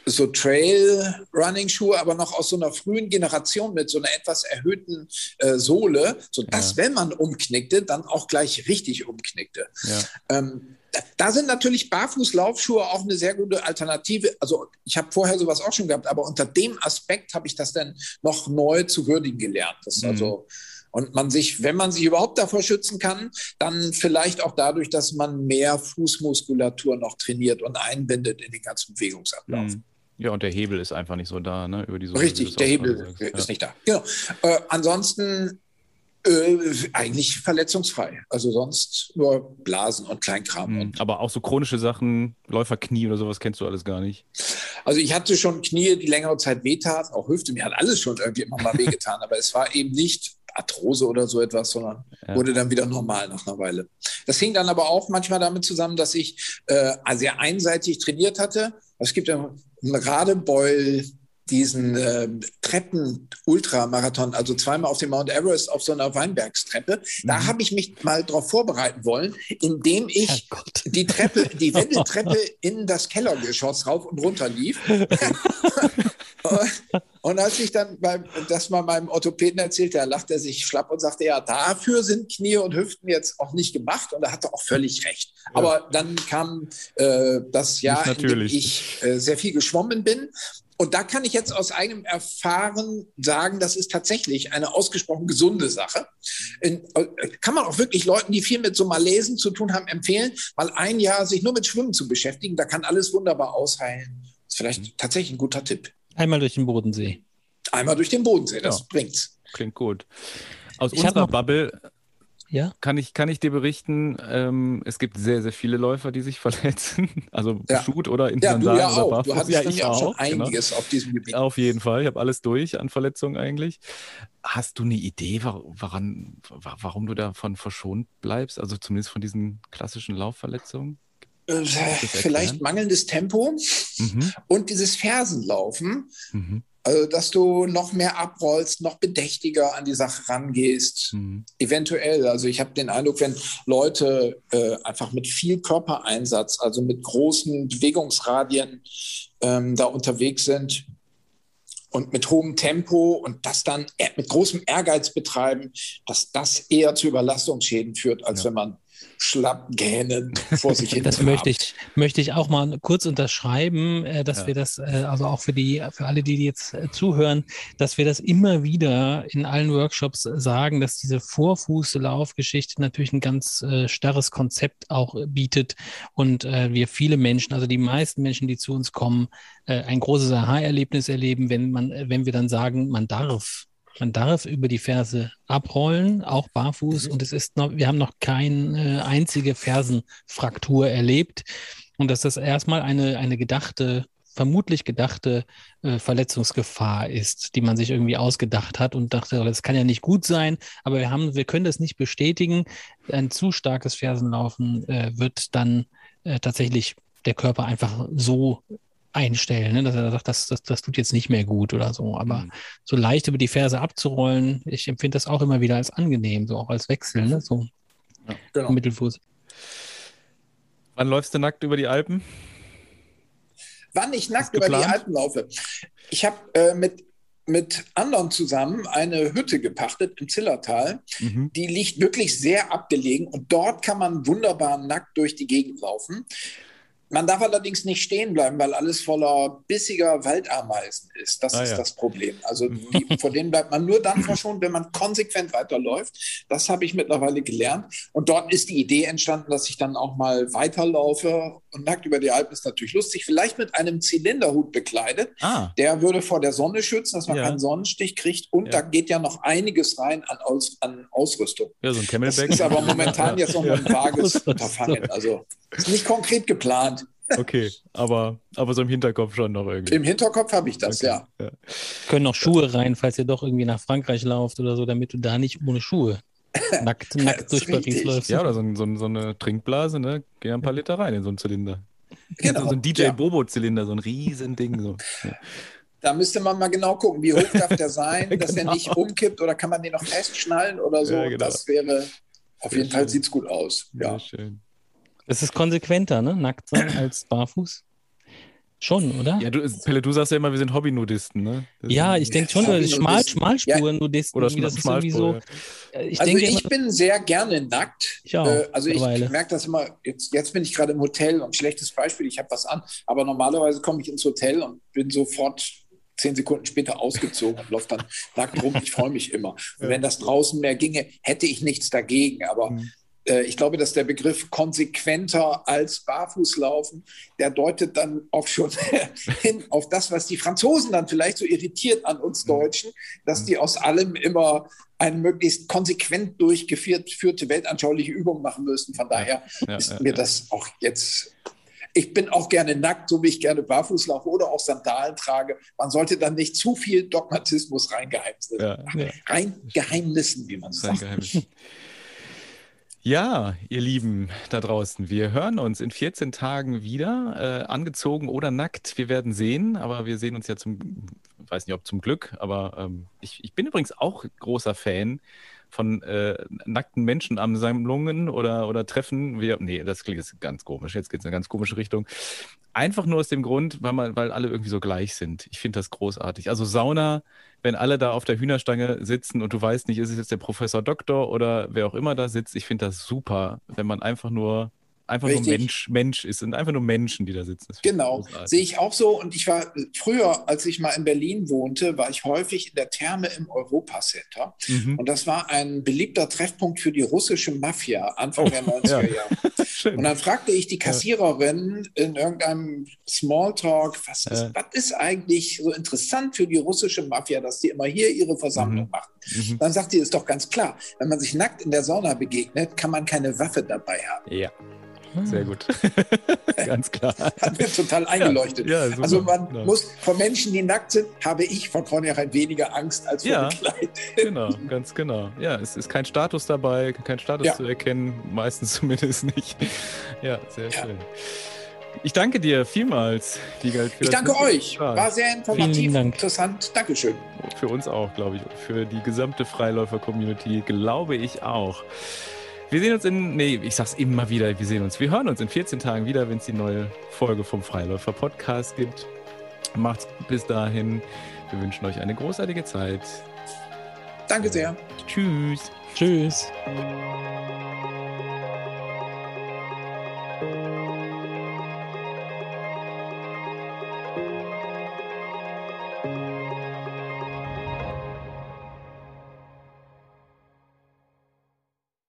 S4: so Trail-Running-Schuhe, aber noch aus so einer frühen Generation mit so einer etwas erhöhten äh, Sohle, sodass, ja. wenn man umknickte, dann auch gleich richtig umknickte. Ja. Ähm, da sind natürlich Barfußlaufschuhe auch eine sehr gute Alternative. Also ich habe vorher sowas auch schon gehabt, aber unter dem Aspekt habe ich das dann noch neu zu würdigen gelernt. Das mhm. also und man sich, wenn man sich überhaupt davor schützen kann, dann vielleicht auch dadurch, dass man mehr Fußmuskulatur noch trainiert und einbindet in den ganzen Bewegungsablauf. Mhm.
S2: Ja, und der Hebel ist einfach nicht so da, ne?
S4: Über die Richtig, der Hebel ist ja. nicht da. Genau. Äh, ansonsten äh, eigentlich verletzungsfrei. Also sonst nur Blasen und Kleinkram. Mhm. Und
S2: Aber auch so chronische Sachen, Läuferknie oder sowas kennst du alles gar nicht.
S4: Also ich hatte schon Knie, die längere Zeit wehtaten, auch Hüfte, mir hat alles schon irgendwie immer mal wehgetan, aber es war eben nicht Arthrose oder so etwas, sondern ja. wurde dann wieder normal nach einer Weile. Das hing dann aber auch manchmal damit zusammen, dass ich äh, sehr einseitig trainiert hatte. Es gibt ja einen Radebeul diesen äh, Treppen-Ultramarathon, also zweimal auf dem Mount Everest auf so einer Weinbergstreppe. Da mhm. habe ich mich mal darauf vorbereiten wollen, indem ich die Treppe, die Wendeltreppe in das Kellergeschoss rauf und runter lief. und als ich dann beim, das mal meinem Orthopäden erzählte, da lachte er sich schlapp und sagte, ja, dafür sind Knie und Hüften jetzt auch nicht gemacht. Und er hatte auch völlig recht. Ja. Aber dann kam äh, das Jahr, in dem ich äh, sehr viel geschwommen bin. Und da kann ich jetzt aus eigenem Erfahren sagen, das ist tatsächlich eine ausgesprochen gesunde Sache. In, äh, kann man auch wirklich Leuten, die viel mit so Malesen zu tun haben, empfehlen, mal ein Jahr sich nur mit Schwimmen zu beschäftigen. Da kann alles wunderbar ausheilen. Das ist vielleicht mhm. tatsächlich ein guter Tipp.
S3: Einmal durch den Bodensee.
S4: Einmal durch den Bodensee, das ja. bringt's.
S2: Klingt gut. Aus ich unserer Bubble ja? Kann ich, kann ich dir berichten, ähm, es gibt sehr, sehr viele Läufer, die sich verletzen. Also ja. Shoot oder in
S4: ja, du ja oder auch. Du hattest ja, ich auch schon genau. einiges genau. auf diesem Gebiet.
S2: Auf jeden Fall. Ich habe alles durch an Verletzungen eigentlich. Hast du eine Idee, woran, warum du davon verschont bleibst? Also zumindest von diesen klassischen Laufverletzungen?
S4: Äh, vielleicht mangelndes Tempo mhm. und dieses Fersenlaufen. Mhm. Also, dass du noch mehr abrollst, noch bedächtiger an die Sache rangehst. Mhm. Eventuell. Also, ich habe den Eindruck, wenn Leute äh, einfach mit viel Körpereinsatz, also mit großen Bewegungsradien ähm, da unterwegs sind und mit hohem Tempo und das dann mit großem Ehrgeiz betreiben, dass das eher zu Überlastungsschäden führt, als ja. wenn man schlapp gähnen vor sich hin.
S3: Das möchte ich, möchte ich auch mal kurz unterschreiben, äh, dass ja. wir das, äh, also auch für die, für alle, die jetzt äh, zuhören, dass wir das immer wieder in allen Workshops sagen, dass diese Vorfußlaufgeschichte natürlich ein ganz starres Konzept auch bietet und wir viele Menschen, also die meisten Menschen, die zu uns kommen, ein großes Aha-Erlebnis erleben, wenn man, wenn wir dann sagen, man darf man darf über die Ferse abrollen, auch barfuß. Mhm. Und es ist noch, wir haben noch keine einzige Fersenfraktur erlebt. Und dass das erstmal eine, eine gedachte, vermutlich gedachte äh, Verletzungsgefahr ist, die man sich irgendwie ausgedacht hat und dachte, das kann ja nicht gut sein, aber wir haben, wir können das nicht bestätigen. Ein zu starkes Fersenlaufen äh, wird dann äh, tatsächlich der Körper einfach so einstellen, ne? dass er sagt, das, das, das tut jetzt nicht mehr gut oder so. Aber mhm. so leicht über die Ferse abzurollen, ich empfinde das auch immer wieder als angenehm, so auch als Wechsel, ne? so ja, genau. Mittelfuß.
S2: Wann läufst du nackt über die Alpen?
S4: Wann ich nackt über die Alpen laufe? Ich habe äh, mit mit anderen zusammen eine Hütte gepachtet im Zillertal. Mhm. Die liegt wirklich sehr abgelegen und dort kann man wunderbar nackt durch die Gegend laufen. Man darf allerdings nicht stehen bleiben, weil alles voller bissiger Waldameisen ist. Das ah, ist ja. das Problem. Also die, vor denen bleibt man nur dann verschont, wenn man konsequent weiterläuft. Das habe ich mittlerweile gelernt. Und dort ist die Idee entstanden, dass ich dann auch mal weiterlaufe. Und nackt über die Alpen ist natürlich lustig. Vielleicht mit einem Zylinderhut bekleidet. Ah. Der würde vor der Sonne schützen, dass man ja. keinen Sonnenstich kriegt. Und ja. da geht ja noch einiges rein an, Aus, an Ausrüstung.
S2: Ja, so ein Camelback.
S4: Das ist aber momentan jetzt noch ein vages Unterfangen. Also ist nicht konkret geplant.
S2: Okay, aber, aber so im Hinterkopf schon noch irgendwie.
S4: Im Hinterkopf habe ich das, okay. ja. ja.
S3: Können noch Schuhe rein, falls ihr doch irgendwie nach Frankreich lauft oder so, damit du da nicht ohne Schuhe nackt, nackt durch Paris läufst.
S2: Ja, oder so, so, so, eine Trinkblase, ne? Geh ein paar Liter rein in so einen Zylinder. Genau. So ein DJ Bobo-Zylinder, so ein Riesending. So. Ja.
S4: Da müsste man mal genau gucken, wie hoch darf der sein, dass genau. er nicht umkippt oder kann man den noch festschnallen oder so. Ja, genau. Das wäre, auf Sehr jeden Fall sieht es gut aus. Ja. Sehr schön.
S3: Es ist konsequenter, ne? Nackt sein als barfuß. Schon, oder?
S2: Ja, du, Pelle, du sagst ja immer, wir sind Hobby-Nudisten, ne?
S3: Das ja, ich denke schon, Schmal, Schmalspuren-Nudisten. Ja. Oder irgendwie so.
S4: Ich also ich immer, bin sehr gerne nackt. Ich auch, äh, also ich merke das immer, jetzt, jetzt bin ich gerade im Hotel und schlechtes Beispiel, ich habe was an, aber normalerweise komme ich ins Hotel und bin sofort zehn Sekunden später ausgezogen und laufe dann nackt rum. Ich freue mich immer. Und wenn das draußen mehr ginge, hätte ich nichts dagegen. Aber mhm. Äh, ich glaube, dass der Begriff konsequenter als Barfußlaufen, der deutet dann auch schon hin auf das, was die Franzosen dann vielleicht so irritiert an uns mhm. Deutschen, dass die aus allem immer eine möglichst konsequent durchgeführte weltanschauliche Übung machen müssen. Von daher ja, ist ja, mir das auch jetzt ich bin auch gerne nackt, so wie ich gerne barfuß laufe oder auch Sandalen trage. Man sollte dann nicht zu viel Dogmatismus reingeheimnissen, ja, ja. reingeheimnissen, wie man sagt.
S2: Ja, ihr Lieben da draußen, wir hören uns in 14 Tagen wieder, äh, angezogen oder nackt. Wir werden sehen, aber wir sehen uns ja zum, weiß nicht ob zum Glück, aber ähm, ich, ich bin übrigens auch großer Fan von äh, nackten Menschenansammlungen oder, oder Treffen. Wir, nee, das klingt jetzt ganz komisch. Jetzt geht es in eine ganz komische Richtung. Einfach nur aus dem Grund, weil, man, weil alle irgendwie so gleich sind. Ich finde das großartig. Also Sauna, wenn alle da auf der Hühnerstange sitzen und du weißt nicht, ist es jetzt der Professor Doktor oder wer auch immer da sitzt, ich finde das super, wenn man einfach nur einfach Richtig. nur Mensch, Mensch ist und einfach nur Menschen, die da sitzen.
S4: Genau, sehe ich auch so. Und ich war früher, als ich mal in Berlin wohnte, war ich häufig in der Therme im Europacenter. Mhm. Und das war ein beliebter Treffpunkt für die russische Mafia Anfang oh, der 90er ja. Jahre. und dann fragte ich die Kassiererin in irgendeinem Smalltalk, was ist, äh. was ist eigentlich so interessant für die russische Mafia, dass die immer hier ihre Versammlung mhm. machen? Mhm. Dann sagt sie, ist doch ganz klar, wenn man sich nackt in der Sauna begegnet, kann man keine Waffe dabei haben.
S2: Ja. Sehr gut. Ganz klar.
S4: Hat mir total eingeleuchtet. Ja, ja, also man ja. muss vor Menschen, die nackt sind, habe ich von vornherein weniger Angst als vor ja, Kleid.
S2: Genau, ganz genau. Ja, es ist kein Status dabei, kein Status zu erkennen, meistens zumindest nicht. Ja, sehr schön. Ich danke dir vielmals,
S4: Wiegald. ich danke euch. War sehr informativ, interessant. Dankeschön.
S2: Für uns auch, glaube ich. Für die gesamte Freiläufer-Community, glaube ich auch. Wir sehen uns in, nee, ich sag's immer wieder, wir sehen uns. Wir hören uns in 14 Tagen wieder, wenn es die neue Folge vom Freiläufer Podcast gibt. Macht's bis dahin. Wir wünschen euch eine großartige Zeit.
S4: Danke sehr.
S2: Tschüss.
S3: Tschüss.